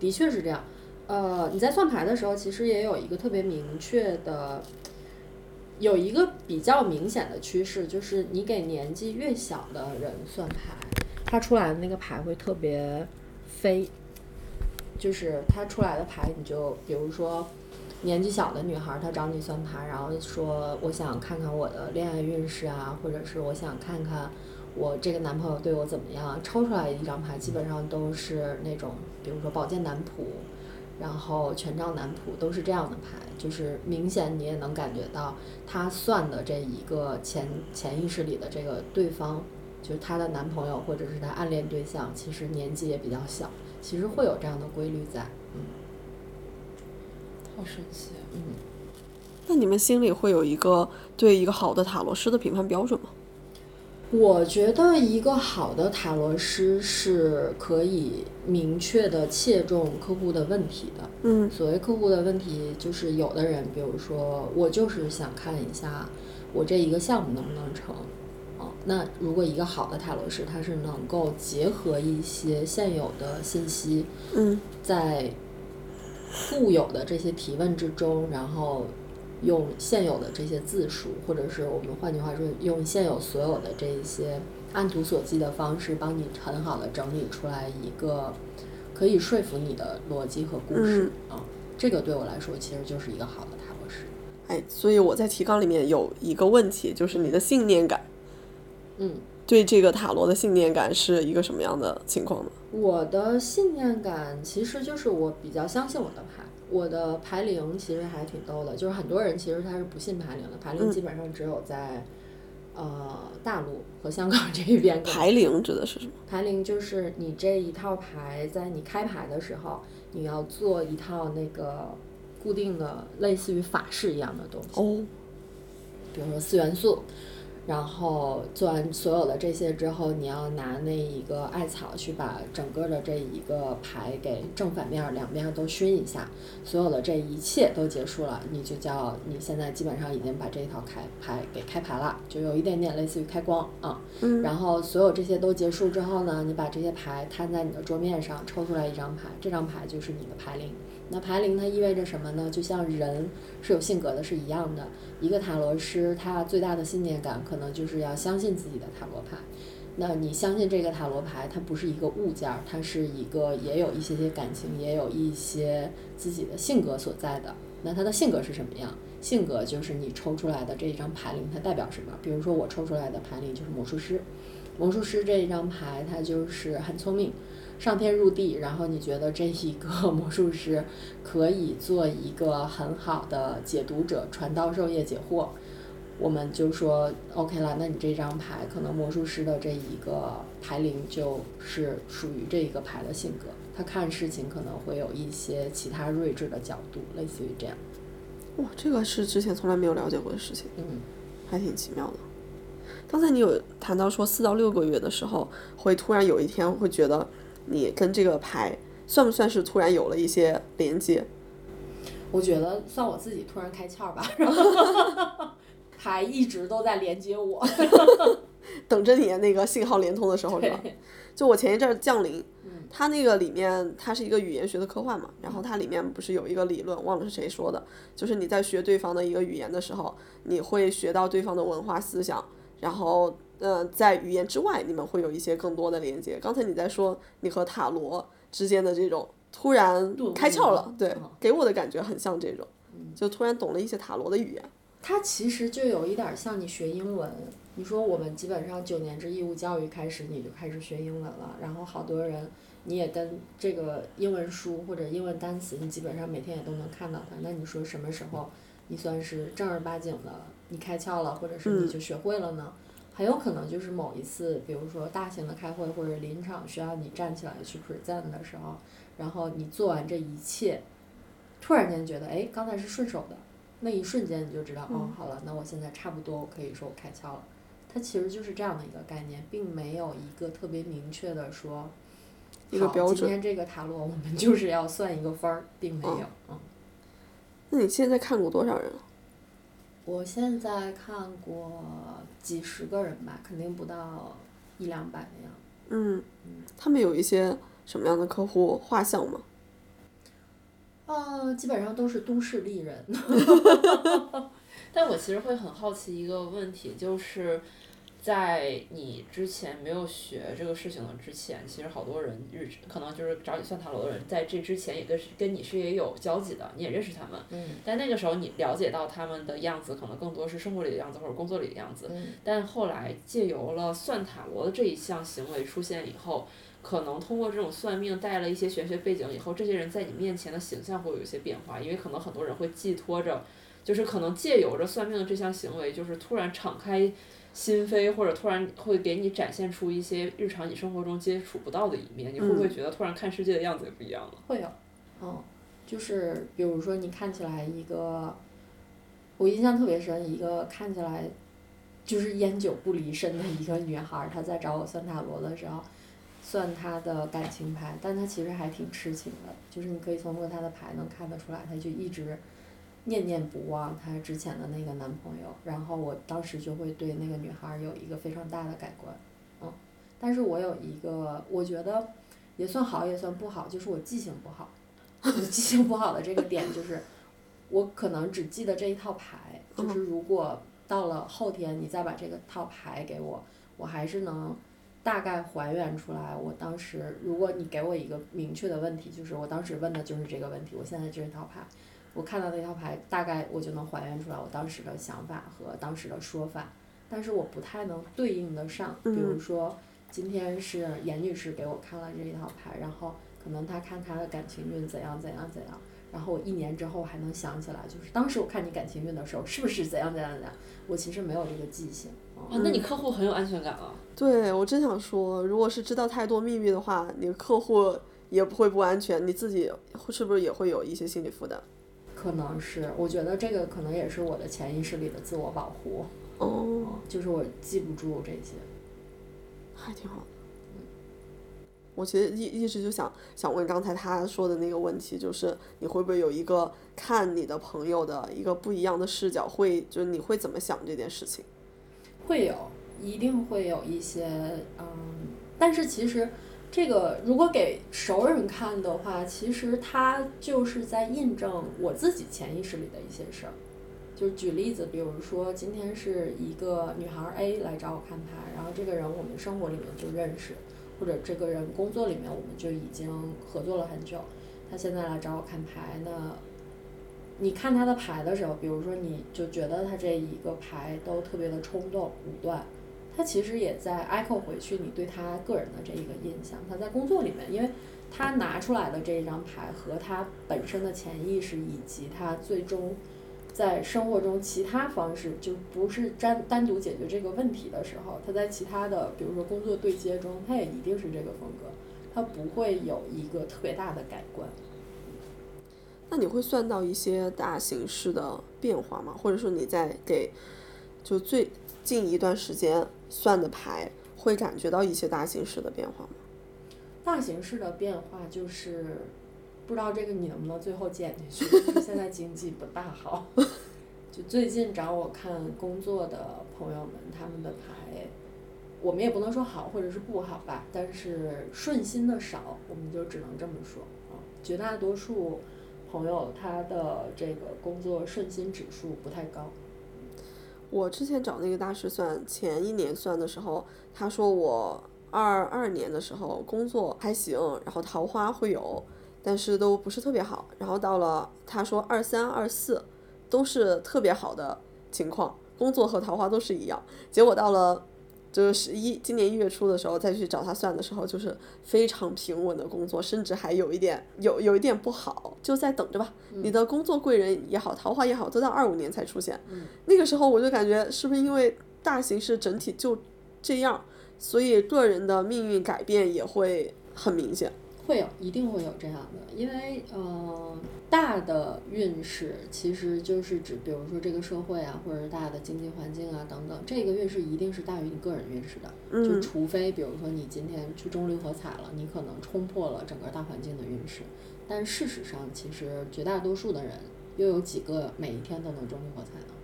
的确是这样。呃，你在算牌的时候，其实也有一个特别明确的，有一个比较明显的趋势，就是你给年纪越小的人算牌，他出来的那个牌会特别飞，就是他出来的牌，你就比如说年纪小的女孩，她找你算牌，然后说我想看看我的恋爱运势啊，或者是我想看看我这个男朋友对我怎么样，抽出来一张牌基本上都是那种，比如说宝剑男仆。然后权杖男仆都是这样的牌，就是明显你也能感觉到他算的这一个潜潜意识里的这个对方，就是她的男朋友或者是她暗恋对象，其实年纪也比较小，其实会有这样的规律在，嗯，好神奇。嗯，那你们心里会有一个对一个好的塔罗师的评判标准吗？我觉得一个好的塔罗师是可以明确的切中客户的问题的。嗯所谓客户的问题，就是有的人，比如说我就是想看一下我这一个项目能不能成。哦，那如果一个好的塔罗师，他是能够结合一些现有的信息，嗯。在固有的这些提问之中，然后用现有的这些字数，或者是我们换句话说，用现有所有的这一些按图索骥的方式，帮你很好的整理出来一个可以说服你的逻辑和故事啊、这个对我来说，其实就是一个好的塔罗师。哎，所以我在提纲里面有一个问题，就是你的信念感，嗯，对这个塔罗的信念感是一个什么样的情况呢？我的信念感其实就是我比较相信我的牌，我的牌灵其实还挺逗的，就是很多人其实他是不信牌灵的，牌灵嗯基本上只有在、呃大陆和香港这一边 *laughs* 牌灵指的是什么？牌灵就是你这一套牌，在你开牌的时候，你要做一套那个固定的类似于法式一样的东西，哦，比如说四元素。然后做完所有的这些之后，你要拿那一个艾草去把整个的这一个牌给正反面儿两边都熏一下，所有的这一切都结束了，你就叫你现在基本上已经把这一套开牌给开牌了，就有一点点类似于开光啊。嗯然后所有这些都结束之后呢，你把这些牌摊在你的桌面上，抽出来一张牌，这张牌就是你的牌灵。那牌灵它意味着什么呢？就像人是有性格的是一样的。一个塔罗师他最大的信念感可能就是要相信自己的塔罗牌。那你相信这个塔罗牌，它不是一个物件儿，它是一个也有一些些感情，也有一些自己的性格所在的。那他的性格是什么样？性格就是你抽出来的这一张牌灵，它代表什么？比如说我抽出来的牌灵就是魔术师，魔术师这一张牌，它就是很聪明，上天入地，然后你觉得这一个 *laughs* 魔术师可以做一个很好的解读者，传道授业解惑。我们就说 OK 了，那你这张牌可能魔术师的这一个牌灵就是属于这一个牌的性格，他看事情可能会有一些其他睿智的角度，类似于这样。哇，这个是之前从来没有了解过的事情，嗯，还挺奇妙的。刚才你有谈到说四到六个月的时候，会突然有一天会觉得你跟这个牌算不算是突然有了一些连接？我觉得算我自己突然开窍吧，*laughs* 牌一直都在连接我。*laughs* 等着你那个信号连通的时候是吧？就我前一阵儿降临，嗯它那个里面它是一个语言学的科幻嘛，然后它里面不是有一个理论，忘了是谁说的，就是你在学对方的一个语言的时候，你会学到对方的文化思想，然后呃，在语言之外，你们会有一些更多的连接。刚才你在说你和塔罗之间的这种突然开窍了，对嗯，给我的感觉很像这种，就突然懂了一些塔罗的语言。它其实就有一点儿像你学英文。你说我们基本上九年制义务教育开始你就开始学英文了，然后好多人你也跟这个英文书或者英文单词，你基本上每天也都能看到它。那你说什么时候你算是正儿八经的你开窍了，或者是你就学会了呢？很有可能就是某一次，比如说大型的开会或者临场需要你站起来去 present 的时候，然后你做完这一切，突然间觉得哎，刚才是顺手的，那一瞬间你就知道，哦，好了，那我现在差不多，我可以说我开窍了。它其实就是这样的一个概念，并没有一个特别明确的说，好一个标准今天这个塔罗我们就是要算一个分儿，并没有。嗯，那你现在看过多少人了？我现在看过几十个人吧，肯定不到一两百那样。嗯，他们有一些什么样的客户画像吗？啊，基本上都是都市丽人。*laughs* 但我其实会很好奇一个问题，就是在你之前没有学这个事情的之前，其实好多人日可能就是找你算塔罗的人，在这之前也跟跟你是也有交集的，你也认识他们。嗯但那个时候你了解到他们的样子，可能更多是生活里的样子或者工作里的样子。嗯但后来借由了算塔罗的这一项行为出现以后，可能通过这种算命带了一些玄学背景以后，这些人在你面前的形象会有一些变化，因为可能很多人会寄托着，就是可能借由着算命的这项行为，就是突然敞开心扉，或者突然会给你展现出一些日常你生活中接触不到的一面，你会不会觉得突然看世界的样子也不一样了？会有，嗯，就是比如说你看起来一个，我印象特别深，一个看起来就是烟酒不离身的一个女孩儿，她在找我算塔罗的时候，算她的感情牌，但她其实还挺痴情的，就是你可以通过她的牌能看得出来，她就一直念念不忘她之前的那个男朋友，然后我当时就会对那个女孩儿有一个非常大的改观，嗯，但是我有一个我觉得也算好也算不好，就是我记性不好。*laughs* 我记性不好的这个点就是，我可能只记得这一套牌，就是如果到了后天你再把这个套牌给我，我还是能大概还原出来。我当时如果你给我一个明确的问题，就是我当时问的就是这个问题，我现在这套牌，我看到那套牌，大概我就能还原出来我当时的想法和当时的说法，但是我不太能对应得上，比如说今天是严女士给我看了这一套牌，然后。可能她看她的感情运怎样怎样怎样，然后我一年之后还能想起来，就是当时我看你感情运的时候，是不是怎样怎样怎样？我其实没有这个记性。哦，那你客户很有安全感啊。对我真想说，如果是知道太多秘密的话，你的客户也不会不安全，你自己是不是也会有一些心理负担？可能是，我觉得这个可能也是我的潜意识里的自我保护。哦，就是我记不住这些。还挺好的。我其实一一直就想想问刚才他说的那个问题，就是你会不会有一个看你的朋友的一个不一样的视角？会就是你会怎么想这件事情？会有，一定会有一些嗯，但是其实这个如果给熟人看的话，其实他就是在印证我自己潜意识里的一些事儿。就举例子，比如说今天是一个女孩 A 来找我看牌，然后这个人我们生活里面就认识。或者这个人工作里面我们就已经合作了很久，他现在来找我看牌，那你看他的牌的时候，比如说你就觉得他这一个牌都特别的冲动武断，他其实也在 echo 回去你对他个人的这一个印象。他在工作里面，因为他拿出来的这一张牌和他本身的潜意识以及他最终。在生活中，其他方式就不是单单独解决这个问题的时候，他在其他的，比如说工作对接中，他也一定是这个风格，他不会有一个特别大的改观。那你会算到一些大形势的变化吗？或者说你在给就最近一段时间算的牌，会感觉到一些大形势的变化吗？大形势的变化就是。不知道这个你能不能最后剪进去？现在经济不大好，*laughs* 就最近找我看工作的朋友们，他们的牌，我们也不能说好或者是不好吧，但是顺心的少，我们就只能这么说啊。绝大多数朋友他的这个工作顺心指数不太高。我之前找那个大师算，前一年算的时候，他说我二二年的时候工作还行，然后桃花会有。但是都不是特别好，然后到了他说二三二四都是特别好的情况，工作和桃花都是一样。结果到了就是十一今年一月初的时候再去找他算的时候，就是非常平稳的工作，甚至还有一点有有一点不好，就在等着吧。你的工作贵人也好，桃花也好，都到二五年才出现。那个时候我就感觉是不是因为大形势整体就这样，所以个人的命运改变也会很明显。会有，一定会有这样的，因为呃，大的运势其实就是指，比如说这个社会啊，或者是大的经济环境啊等等，这个运势一定是大于你个人运势的。就除非比如说你今天去中六合彩了，你可能冲破了整个大环境的运势，但事实上，其实绝大多数的人又有几个每一天都能中六合彩呢？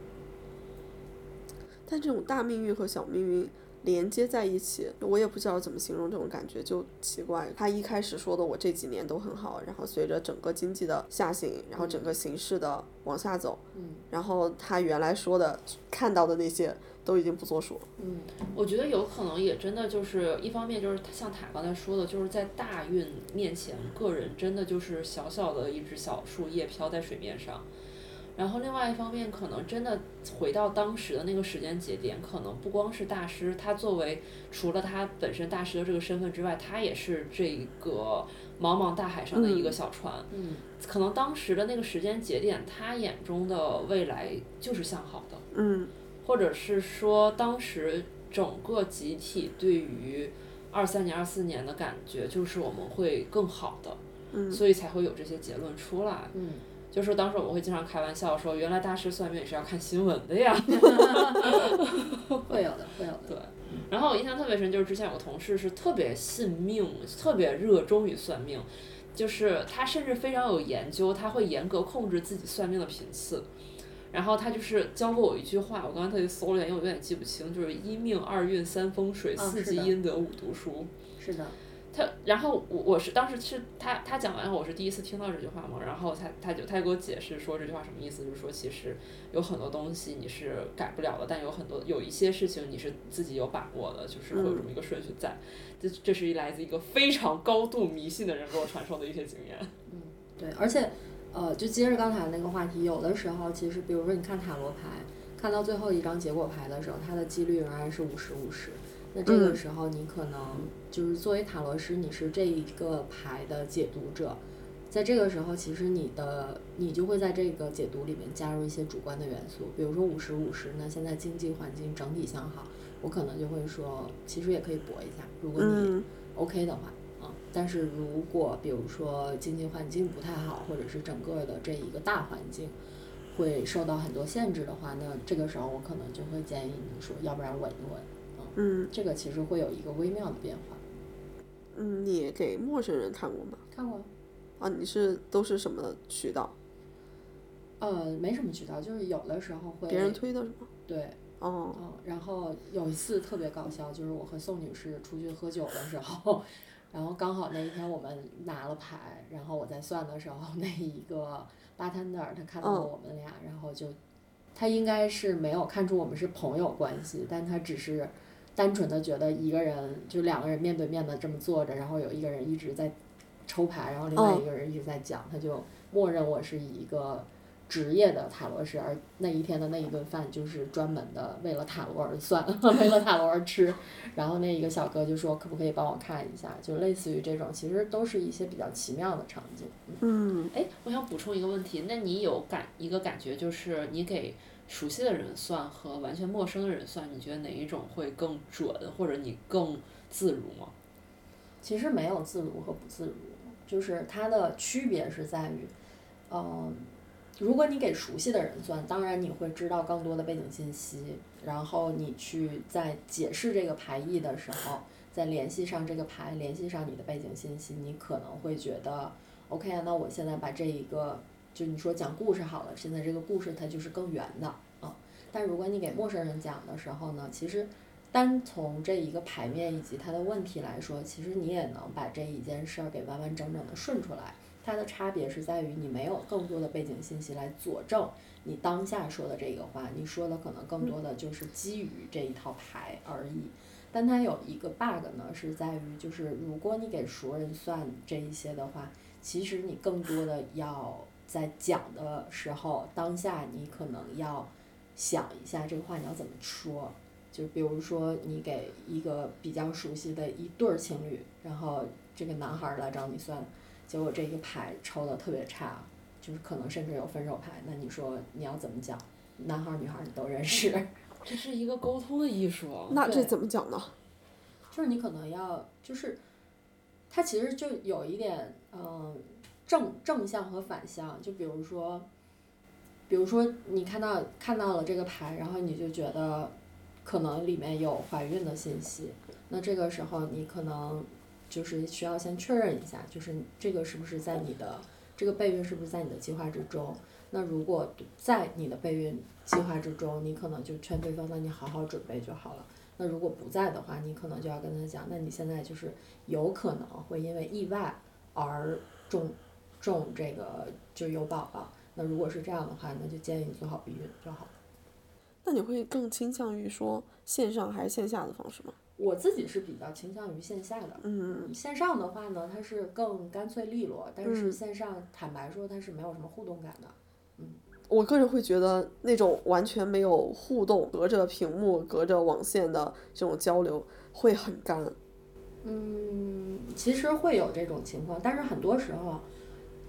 但这种大命运和小命运连接在一起，我也不知道怎么形容这种感觉，就奇怪。他一开始说的我这几年都很好，然后随着整个经济的下行，然后整个形势的往下走，嗯，然后他原来说的看到的那些都已经不作数了。嗯，我觉得有可能也真的就是一方面就是像塔刚才说的，就是在大运面前，个人真的就是小小的一只小树叶飘在水面上。然后另外一方面，可能真的回到当时的那个时间节点，可能不光是大师，他作为除了他本身大师的这个身份之外，他也是这个茫茫大海上的一个小船。嗯，可能当时的那个时间节点，他眼中的未来就是向好的。嗯或者是说当时整个集体对于二三年、二四年的感觉，就是我们会更好的，嗯所以才会有这些结论出来。嗯，就是当时我们会经常开玩笑说，原来大师算命也是要看新闻的呀。*laughs* *laughs* 会有的，会有的。对，然后我印象特别深，就是之前有个同事是特别信命，特别热衷于算命，就是他甚至非常有研究，他会严格控制自己算命的频次。然后他就是教过我一句话，我刚刚特意搜了一下，因为我有点记不清，就是一命二运三风水啊四积阴德五读书。是的，他，然后我我是当时是他他讲完后，我是第一次听到这句话嘛，然后他他就他就给我解释说这句话什么意思，就是说其实有很多东西你是改不了的，但有很多有一些事情你是自己有把握的，就是会有这么一个顺序在。这这是一来自一个非常高度迷信的人给我传授的一些经验。嗯对，而且，呃，就接着刚才那个话题，有的时候其实，比如说你看塔罗牌，看到最后一张结果牌的时候，它的几率仍然是五十五十。那这个嗯。时候，你可能就是作为塔罗师，你是这一个牌的解读者，在这个时候，其实你的你就会在这个解读里面加入一些主观的元素，比如说五十五十，那现在经济环境整体向好，我可能就会说，其实也可以搏一下，如果你嗯。OK 的话，啊，但是如果比如说经济环境不太好，或者是整个的这一个大环境会受到很多限制的话，那这个时候我可能就会建议你说，要不然稳一稳，嗯这个其实会有一个微妙的变化。嗯，你给陌生人看过吗？看过，啊，你是都是什么渠道？呃，没什么渠道，就是有的时候会别人推的是吗？对，哦，嗯，然后有一次特别搞笑，就是我和宋女士出去喝酒的时候，*laughs* 然后刚好那一天我们拿了牌，然后我在算的时候，那一个 bartender 他看到了嗯我们俩，然后就他应该是没有看出我们是朋友关系，但他只是单纯的觉得一个人就两个人面对面的这么坐着，然后有一个人一直在抽牌，然后另外嗯一个人一直在讲，他就默认我是一个职业的塔罗师，而那一天的那一顿饭就是专门的为了塔罗而算，*laughs* 为了塔罗而吃。然后那一个小哥就说可不可以帮我看一下，就类似于这种，其实都是一些比较奇妙的场景。嗯嗯，哎，我想补充一个问题，那你有感一个感觉，就是你给熟悉的人算和完全陌生的人算，你觉得哪一种会更准，或者你更自如吗？其实没有自如和不自如，就是它的区别是在于，嗯，如果你给熟悉的人算，当然你会知道更多的背景信息，然后你去在解释这个牌意的时候，再联系上这个牌，联系上你的背景信息，你可能会觉得，OK，那我现在把这一个，就你说讲故事好了，现在这个故事它就是更圆的啊。但如果你给陌生人讲的时候呢，其实单从这一个牌面以及它的问题来说，其实你也能把这一件事儿给完完整整的顺出来。它的差别是在于你没有更多的背景信息来佐证你当下说的这个话，你说的可能更多的就是基于这一套牌而已。但它有一个 bug 呢，是在于就是如果你给熟人算这一些的话，其实你更多的要在讲的时候，当下你可能要想一下这个话你要怎么说。就比如说你给一个比较熟悉的一对儿情侣，然后这个男孩儿来找你算，结果这个牌抽的特别差，就是可能甚至有分手牌，那你说你要怎么讲？男孩儿女孩儿你都认识，*laughs* 这是一个沟通的艺术啊。那这怎么讲呢？就是你可能要就是，他其实就有一点嗯正正向和反向，就比如说，比如说你看到看到了这个牌，然后你就觉得可能里面有怀孕的信息，那这个时候你可能就是需要先确认一下，就是这个是不是在你的这个备孕是不是在你的计划之中？那如果在你的备孕计划之中，你可能就劝对方，那你好好准备就好了。那如果不在的话，你可能就要跟他讲，那你现在就是有可能会因为意外而中中这个就有宝宝。那如果是这样的话，那就建议你做好避孕就好。那你会更倾向于说线上还是线下的方式吗？我自己是比较倾向于线下的，嗯线上的话呢，它是更干脆利落，但是嗯线上坦白说它是没有什么互动感的。嗯我个人会觉得那种完全没有互动、隔着屏幕、隔着网线的这种交流会很干。嗯，其实会有这种情况，但是很多时候，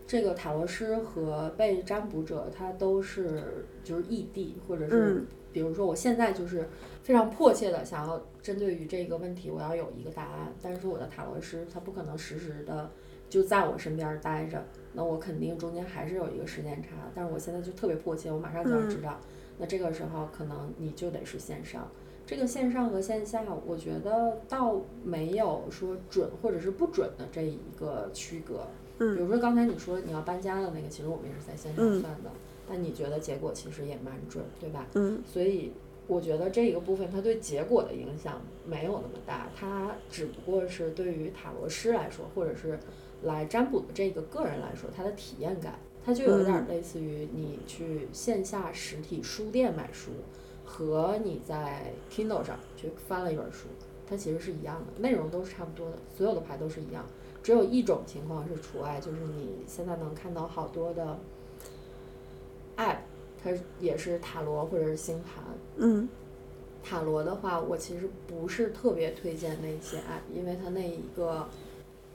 这个塔罗师和被占卜者他都是就是异地，或者是嗯比如说我现在就是非常迫切的想要针对于这个问题，我要有一个答案，但是我的塔罗师他不可能实时的就在我身边儿待着，那我肯定中间还是有一个时间差，但是我现在就特别迫切，我马上就要知道，那这个时候可能你就得是线上。这个线上和线下，我觉得倒没有说准或者是不准的这一个区隔。嗯。比如说刚才你说你要搬家的那个，其实我们也是在线上嗯。算的，但你觉得结果其实也蛮准，对吧？嗯。所以我觉得这一个部分它对结果的影响没有那么大，它只不过是对于塔罗师来说，或者是来占卜的这个个人来说，它的体验感，它就有点儿类似于你去线下实体书店买书，和你在 Kindle 上去翻了一本书，它其实是一样的，内容都是差不多的，所有的牌都是一样，只有一种情况是除外，就是你现在能看到好多的 app，它也是塔罗或者是星盘。嗯塔罗的话，我其实不是特别推荐那些 app，因为它那一个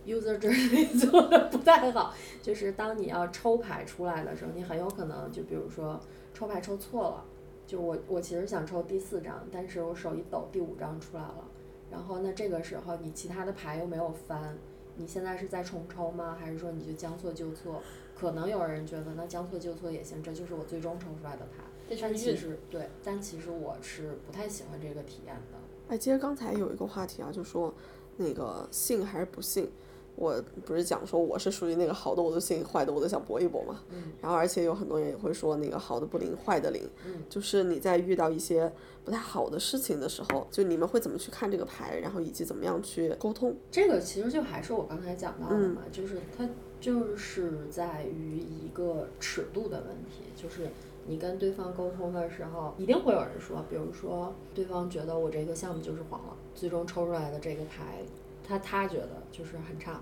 user journey *laughs* 做的不太好。就是当你要抽牌出来的时候，你很有可能就比如说抽牌抽错了，就我我其实想抽第四张，但是我手一抖，第五张出来了。然后那这个时候你其他的牌又没有翻，你现在是在重抽吗？还是说你就将错就错？可能有人觉得那将错就错也行，这就是我最终抽出来的牌。但其。实对，但其实我是不太喜欢这个体验的。哎，其实刚才有一个话题啊，就说那个信还是不信。我不是讲说我是属于那个好的我都信，坏的我都想搏一搏嘛。嗯然后而且有很多人也会说那个好的不灵，坏的灵。嗯就是你在遇到一些不太好的事情的时候，就你们会怎么去看这个牌，然后以及怎么样去沟通？这个其实就还是我刚才讲到的嗯嘛，就是它就是在于一个尺度的问题，就是你跟对方沟通的时候，一定会有人说，比如说对方觉得我这个项目就是黄了，最终抽出来的这个牌，他他觉得就是很差，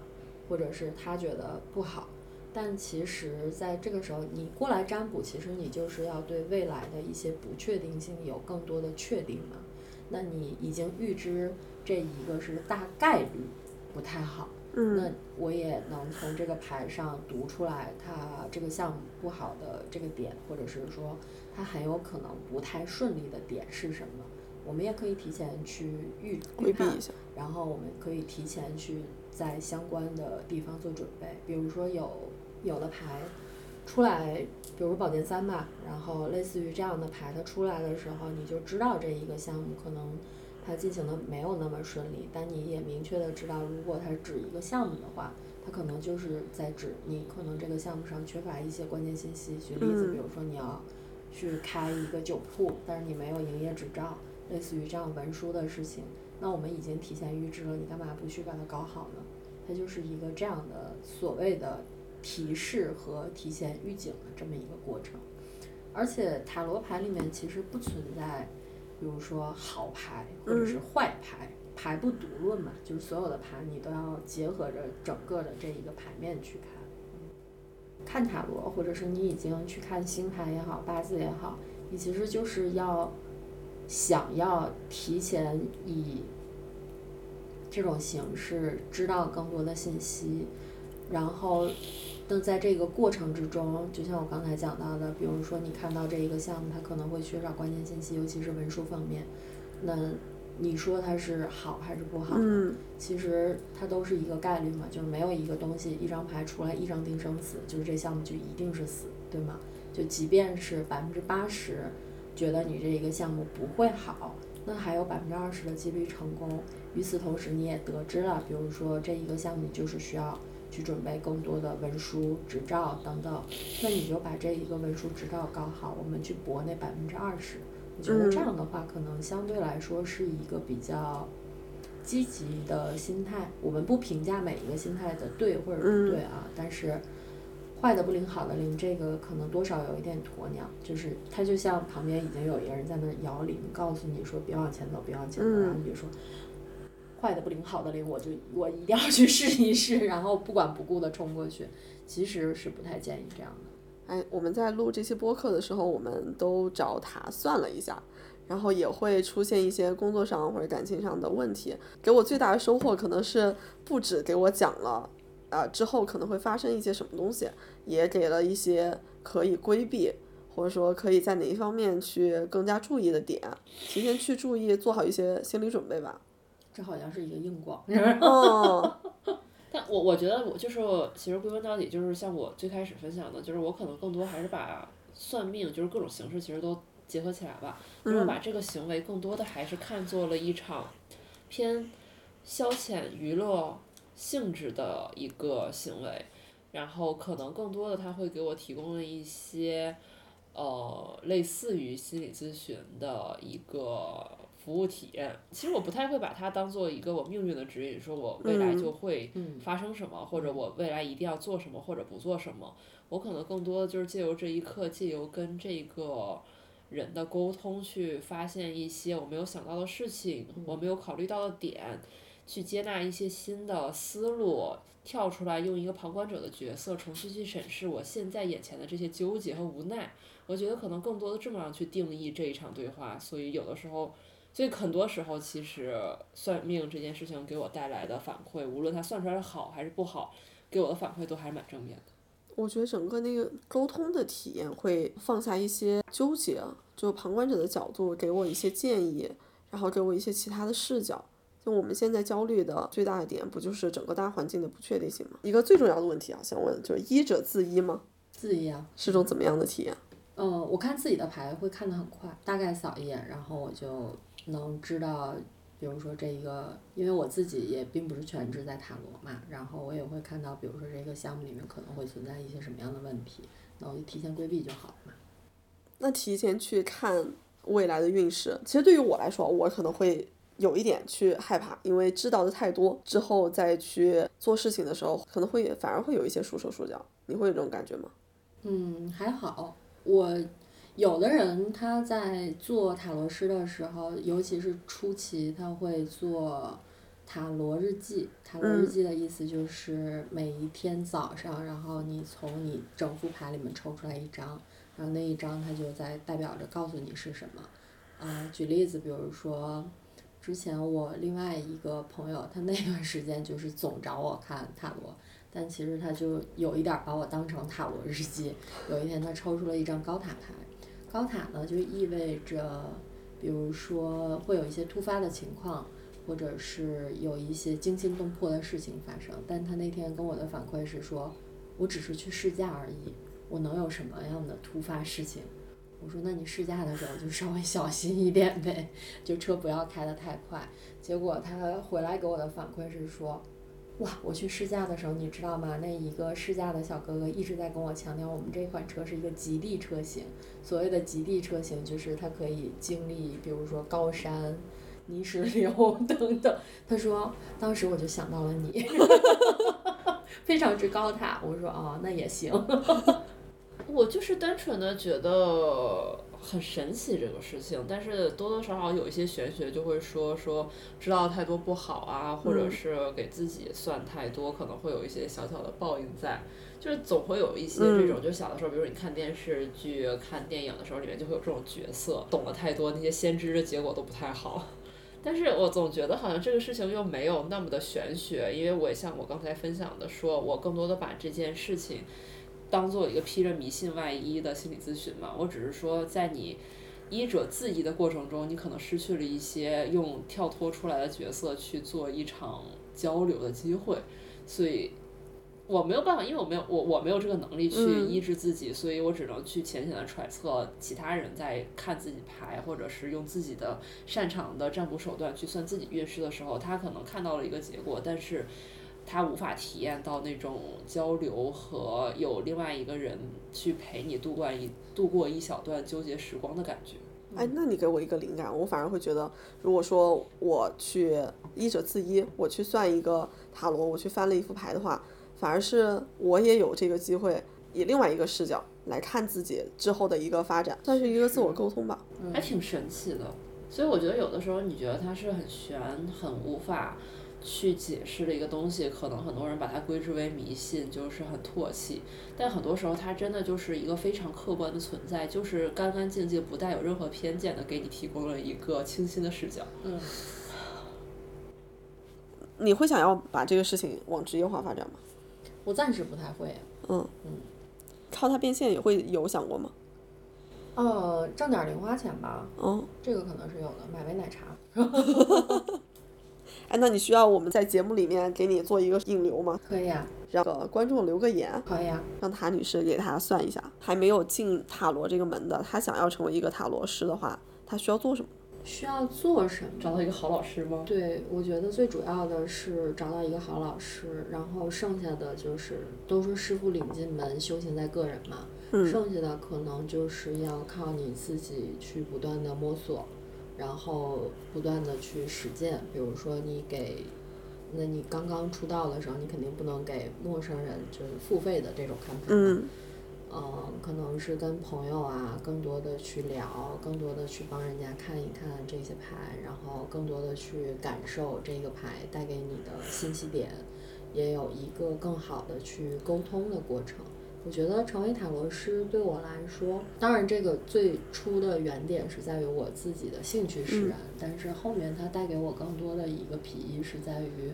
或者是他觉得不好。但其实，在这个时候，你过来占卜，其实你就是要对未来的一些不确定性有更多的确定嘛。那你已经预知这一个是大概率不太好，那嗯我也能从这个牌上读出来，它这个项目不好的这个点，或者是说它很有可能不太顺利的点是什么。我们也可以提前去预预判规避一，下。然后我们可以提前去在相关的地方做准备，比如说有有的牌出来，比如宝剑三吧，然后类似于这样的牌，它出来的时候，你就知道这一个项目可能它进行的没有那么顺利，但你也明确的知道，如果它指一个项目的话，它可能就是在指你可能这个项目上缺乏一些关键信息。举例子，嗯比如说你要去开一个酒铺，但是你没有营业执照，类似于这样文书的事情，那我们已经提前预知了，你干嘛不去把它搞好呢？它就是一个这样的所谓的提示和提前预警的这么一个过程。而且塔罗牌里面其实不存在，比如说好牌或者是坏牌，牌不独论嘛，就是所有的牌你都要结合着整个的这一个牌面去看。看塔罗，或者是你已经去看星盘也好，八字也好，你其实就是要想要提前以这种形式知道更多的信息，然后那在这个过程之中，就像我刚才讲到的，比如说你看到这一个项目，它可能会缺少关键信息，尤其是文书方面，那你说它是好还是不好？嗯其实它都是一个概率嘛，就是没有一个东西一张牌出来一张定生死，就是这项目就一定是死，对吗？就即便是百分之八十觉得你这一个项目不会好，那还有百分之二十的几率成功。与此同时，你也得知了，比如说这一个项目就是需要去准备更多的文书、执照等等，那你就把这一个文书、执照搞好，我们去搏那百分之二十。我觉得这嗯样的话，可能相对来说是一个比较积极的心态。我们不评价每一个心态的对或者不对啊，但是坏的不灵，好的灵，这个可能多少有一点鸵鸟，就是它就像旁边已经有一个人在那摇铃，告诉你说别往前走，别往前走，嗯然后你就说。坏的不灵，好的灵，我就我一定要去试一试，然后不管不顾的冲过去，其实是不太建议这样的。哎，我们在录这期播客的时候，我们都找他算了一下，然后也会出现一些工作上或者感情上的问题。给我最大的收获可能是不止给我讲了，啊、之后可能会发生一些什么东西，也给了一些可以规避，或者说可以在哪一方面去更加注意的点，提前去注意，做好一些心理准备吧。这好像是一个硬广。哦，*laughs* 但我我觉得我就是其实归根到底就是像我最开始分享的，就是我可能更多还是把算命就是各种形式其实都结合起来吧，就是把这个行为更多的还是看作了一场偏消遣娱乐性质的一个行为，然后可能更多的他会给我提供了一些呃类似于心理咨询的一个。服务体验，其实我不太会把它当做一个我命运的指引，说我未来就会嗯发生什么，或者我未来一定要做什么或者不做什么。我可能更多的就是借由这一刻，借由跟这个人的沟通，去发现一些我没有想到的事情，我没有考虑到的点，去接纳一些新的思路，跳出来用一个旁观者的角色，重新去审视我现在眼前的这些纠结和无奈。我觉得可能更多的这么样去定义这一场对话，所以有的时候。所以很多时候，其实算命这件事情给我带来的反馈，无论它算出来是好还是不好，给我的反馈都还是蛮正面的。我觉得整个那个沟通的体验会放下一些纠结，就旁观者的角度给我一些建议，然后给我一些其他的视角。就我们现在焦虑的最大的点，不就是整个大环境的不确定性吗？一个最重要的问题啊，想问就是医者自医吗？自医啊，是种怎么样的体验？呃，我看自己的牌会看得很快，大概扫一眼，然后我就能知道，比如说这一个，因为我自己也并不是全职在塔罗嘛，然后我也会看到，比如说这个项目里面可能会存在一些什么样的问题，那我就提前规避就好了嘛。那提前去看未来的运势，其实对于我来说，我可能会有一点去害怕，因为知道的太多之后再去做事情的时候，可能会反而会有一些束手束脚。你会有这种感觉吗？嗯，还好，我有的人他在做塔罗师的时候，尤其是初期，他会做塔罗日记。塔罗日记的意思就是每一天早上，然后你从你整副牌里面抽出来一张，然后那一张它就在代表着告诉你是什么。啊、举例子，比如说。之前我另外一个朋友，他那段时间就是总找我看塔罗，但其实他就有一点儿把我当成塔罗日记。有一天他抽出了一张高塔牌，高塔呢就意味着，比如说会有一些突发的情况，或者是有一些惊心动魄的事情发生。但他那天跟我的反馈是说，我只是去试驾而已，我能有什么样的突发事情？我说，那你试驾的时候就稍微小心一点呗，就车不要开得太快。结果他回来给我的反馈是说，哇，我去试驾的时候，你知道吗？那一个试驾的小哥哥一直在跟我强调，我们这款车是一个极地车型。所谓的极地车型，就是它可以经历，比如说高山、泥石流等等。他说，当时我就想到了你，*laughs* 非常之高塔。我说，哦，那也行。我就是单纯的觉得很神奇这个事情，但是多多少少有一些玄学就会说说知道太多不好啊，或者是给自己算太多，可能会有一些小小的报应在，就是总会有一些这种，就小的时候，比如你看电视剧、看电影的时候，里面就会有这种角色，懂了太多，那些先知的结果都不太好。*laughs* 但是我总觉得好像这个事情又没有那么的玄学，因为我也像我刚才分享的说，我更多的把这件事情。当做一个披着迷信外衣的心理咨询嘛，我只是说，在你医者自医的过程中，你可能失去了一些用跳脱出来的角色去做一场交流的机会，所以我没有办法，因为我没有我我没有这个能力去医治自己，所以我只能去浅浅的揣测其他人在看自己牌，或者是用自己的擅长的占卜手段去算自己运势的时候，他可能看到了一个结果，但是。他无法体验到那种交流和有另外一个人去陪你度过一度过一小段纠结时光的感觉。哎，那你给我一个灵感，我反而会觉得，如果说我去医者自医，我去算一个塔罗，我去翻了一副牌的话，反而是我也有这个机会，以另外一个视角来看自己之后的一个发展，算是一个自我沟通吧。还挺神奇的。所以我觉得有的时候你觉得它是很悬、很无法去解释的一个东西，可能很多人把它归之为迷信，就是很唾弃。但很多时候它真的就是一个非常客观的存在，就是干干净净、不带有任何偏见的，给你提供了一个清新的视角。嗯，你会想要把这个事情往职业化发展吗？我暂时不太会。嗯嗯，靠它变现也会有想过吗？呃，挣点零花钱吧。嗯，这个可能是有的，买杯奶茶。*laughs* 哎，那你需要我们在节目里面给你做一个引流吗？可以啊，让个观众留个言，可以啊。让塔女士给他算一下，还没有进塔罗这个门的，他想要成为一个塔罗师的话，他需要做什么？需要做什么？找到一个好老师吗？对，我觉得最主要的是找到一个好老师，然后剩下的就是都说师傅领进门，修行在个人嘛。嗯剩下的可能就是要靠你自己去不断的摸索，然后不断的去实践。比如说你给，那你刚刚出道的时候，你肯定不能给陌生人就是付费的这种看牌。嗯嗯，可能是跟朋友啊，更多的去聊，更多的去帮人家看一看这些牌，然后更多的去感受这个牌带给你的信息点，也有一个更好的去沟通的过程。我觉得成为塔罗师对我来说，当然这个最初的原点是在于我自己的兴趣使然，但是后面它带给我更多的一个裨益是在于。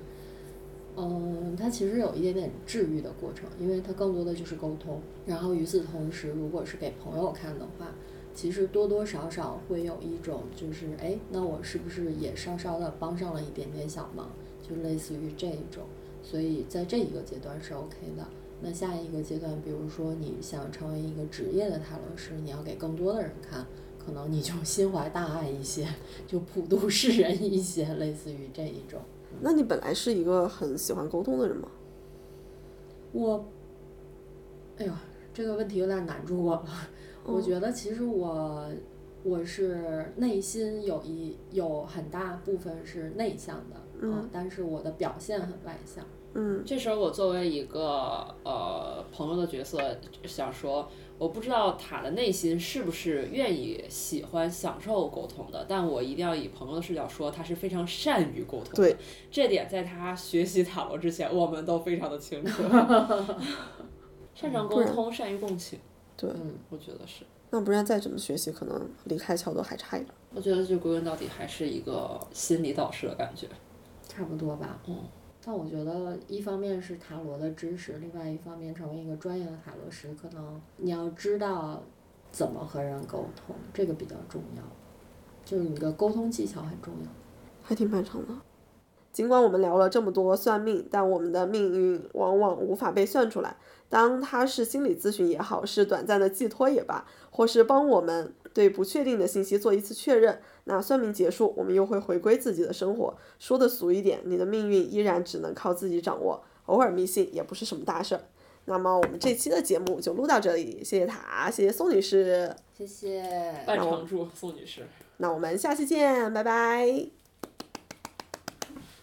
嗯，它其实有一点点治愈的过程，因为它更多的就是沟通。然后与此同时，如果是给朋友看的话，其实多多少少会有一种就是，哎，那我是不是也稍稍的帮上了一点点小忙，就类似于这一种。所以在这一个阶段是 OK 的。那下一个阶段，比如说你想成为一个职业的塔罗师，你要给更多的人看，可能你就心怀大爱一些，*laughs* 就普度世人一些，类似于这一种。那你本来是一个很喜欢沟通的人吗？我，哎呦，这个问题有点难住我了。*laughs* 我觉得其实我我是内心有一有很大部分是内向的，嗯但是我的表现很外向。嗯这时候我作为一个呃朋友的角色，想说，我不知道塔的内心是不是愿意、喜欢、享受沟通的，但我一定要以朋友的视角说，他是非常善于沟通的。对，这点在他学习塔罗之前，我们都非常的清楚。*laughs* *laughs* 擅长沟通，善于共情。对嗯，我觉得是。那不然再怎么学习，可能离开桥都还差一点。我觉得就归根到底还是一个心理导师的感觉。差不多吧。嗯。但我觉得，一方面是塔罗的知识，另外一方面成为一个专业的塔罗师，可能你要知道怎么和人沟通，这个比较重要。就是你的沟通技巧很重要。还挺漫长的。尽管我们聊了这么多算命，但我们的命运往往无法被算出来。当它是心理咨询也好，是短暂的寄托也罢，或是帮我们对不确定的信息做一次确认，那算命结束，我们又会回归自己的生活。说的俗一点，你的命运依然只能靠自己掌握，偶尔迷信也不是什么大事儿。那么我们这期的节目就录到这里，谢谢塔，谢谢宋女士，谢谢。半常驻宋女士。那我们下期见，拜拜。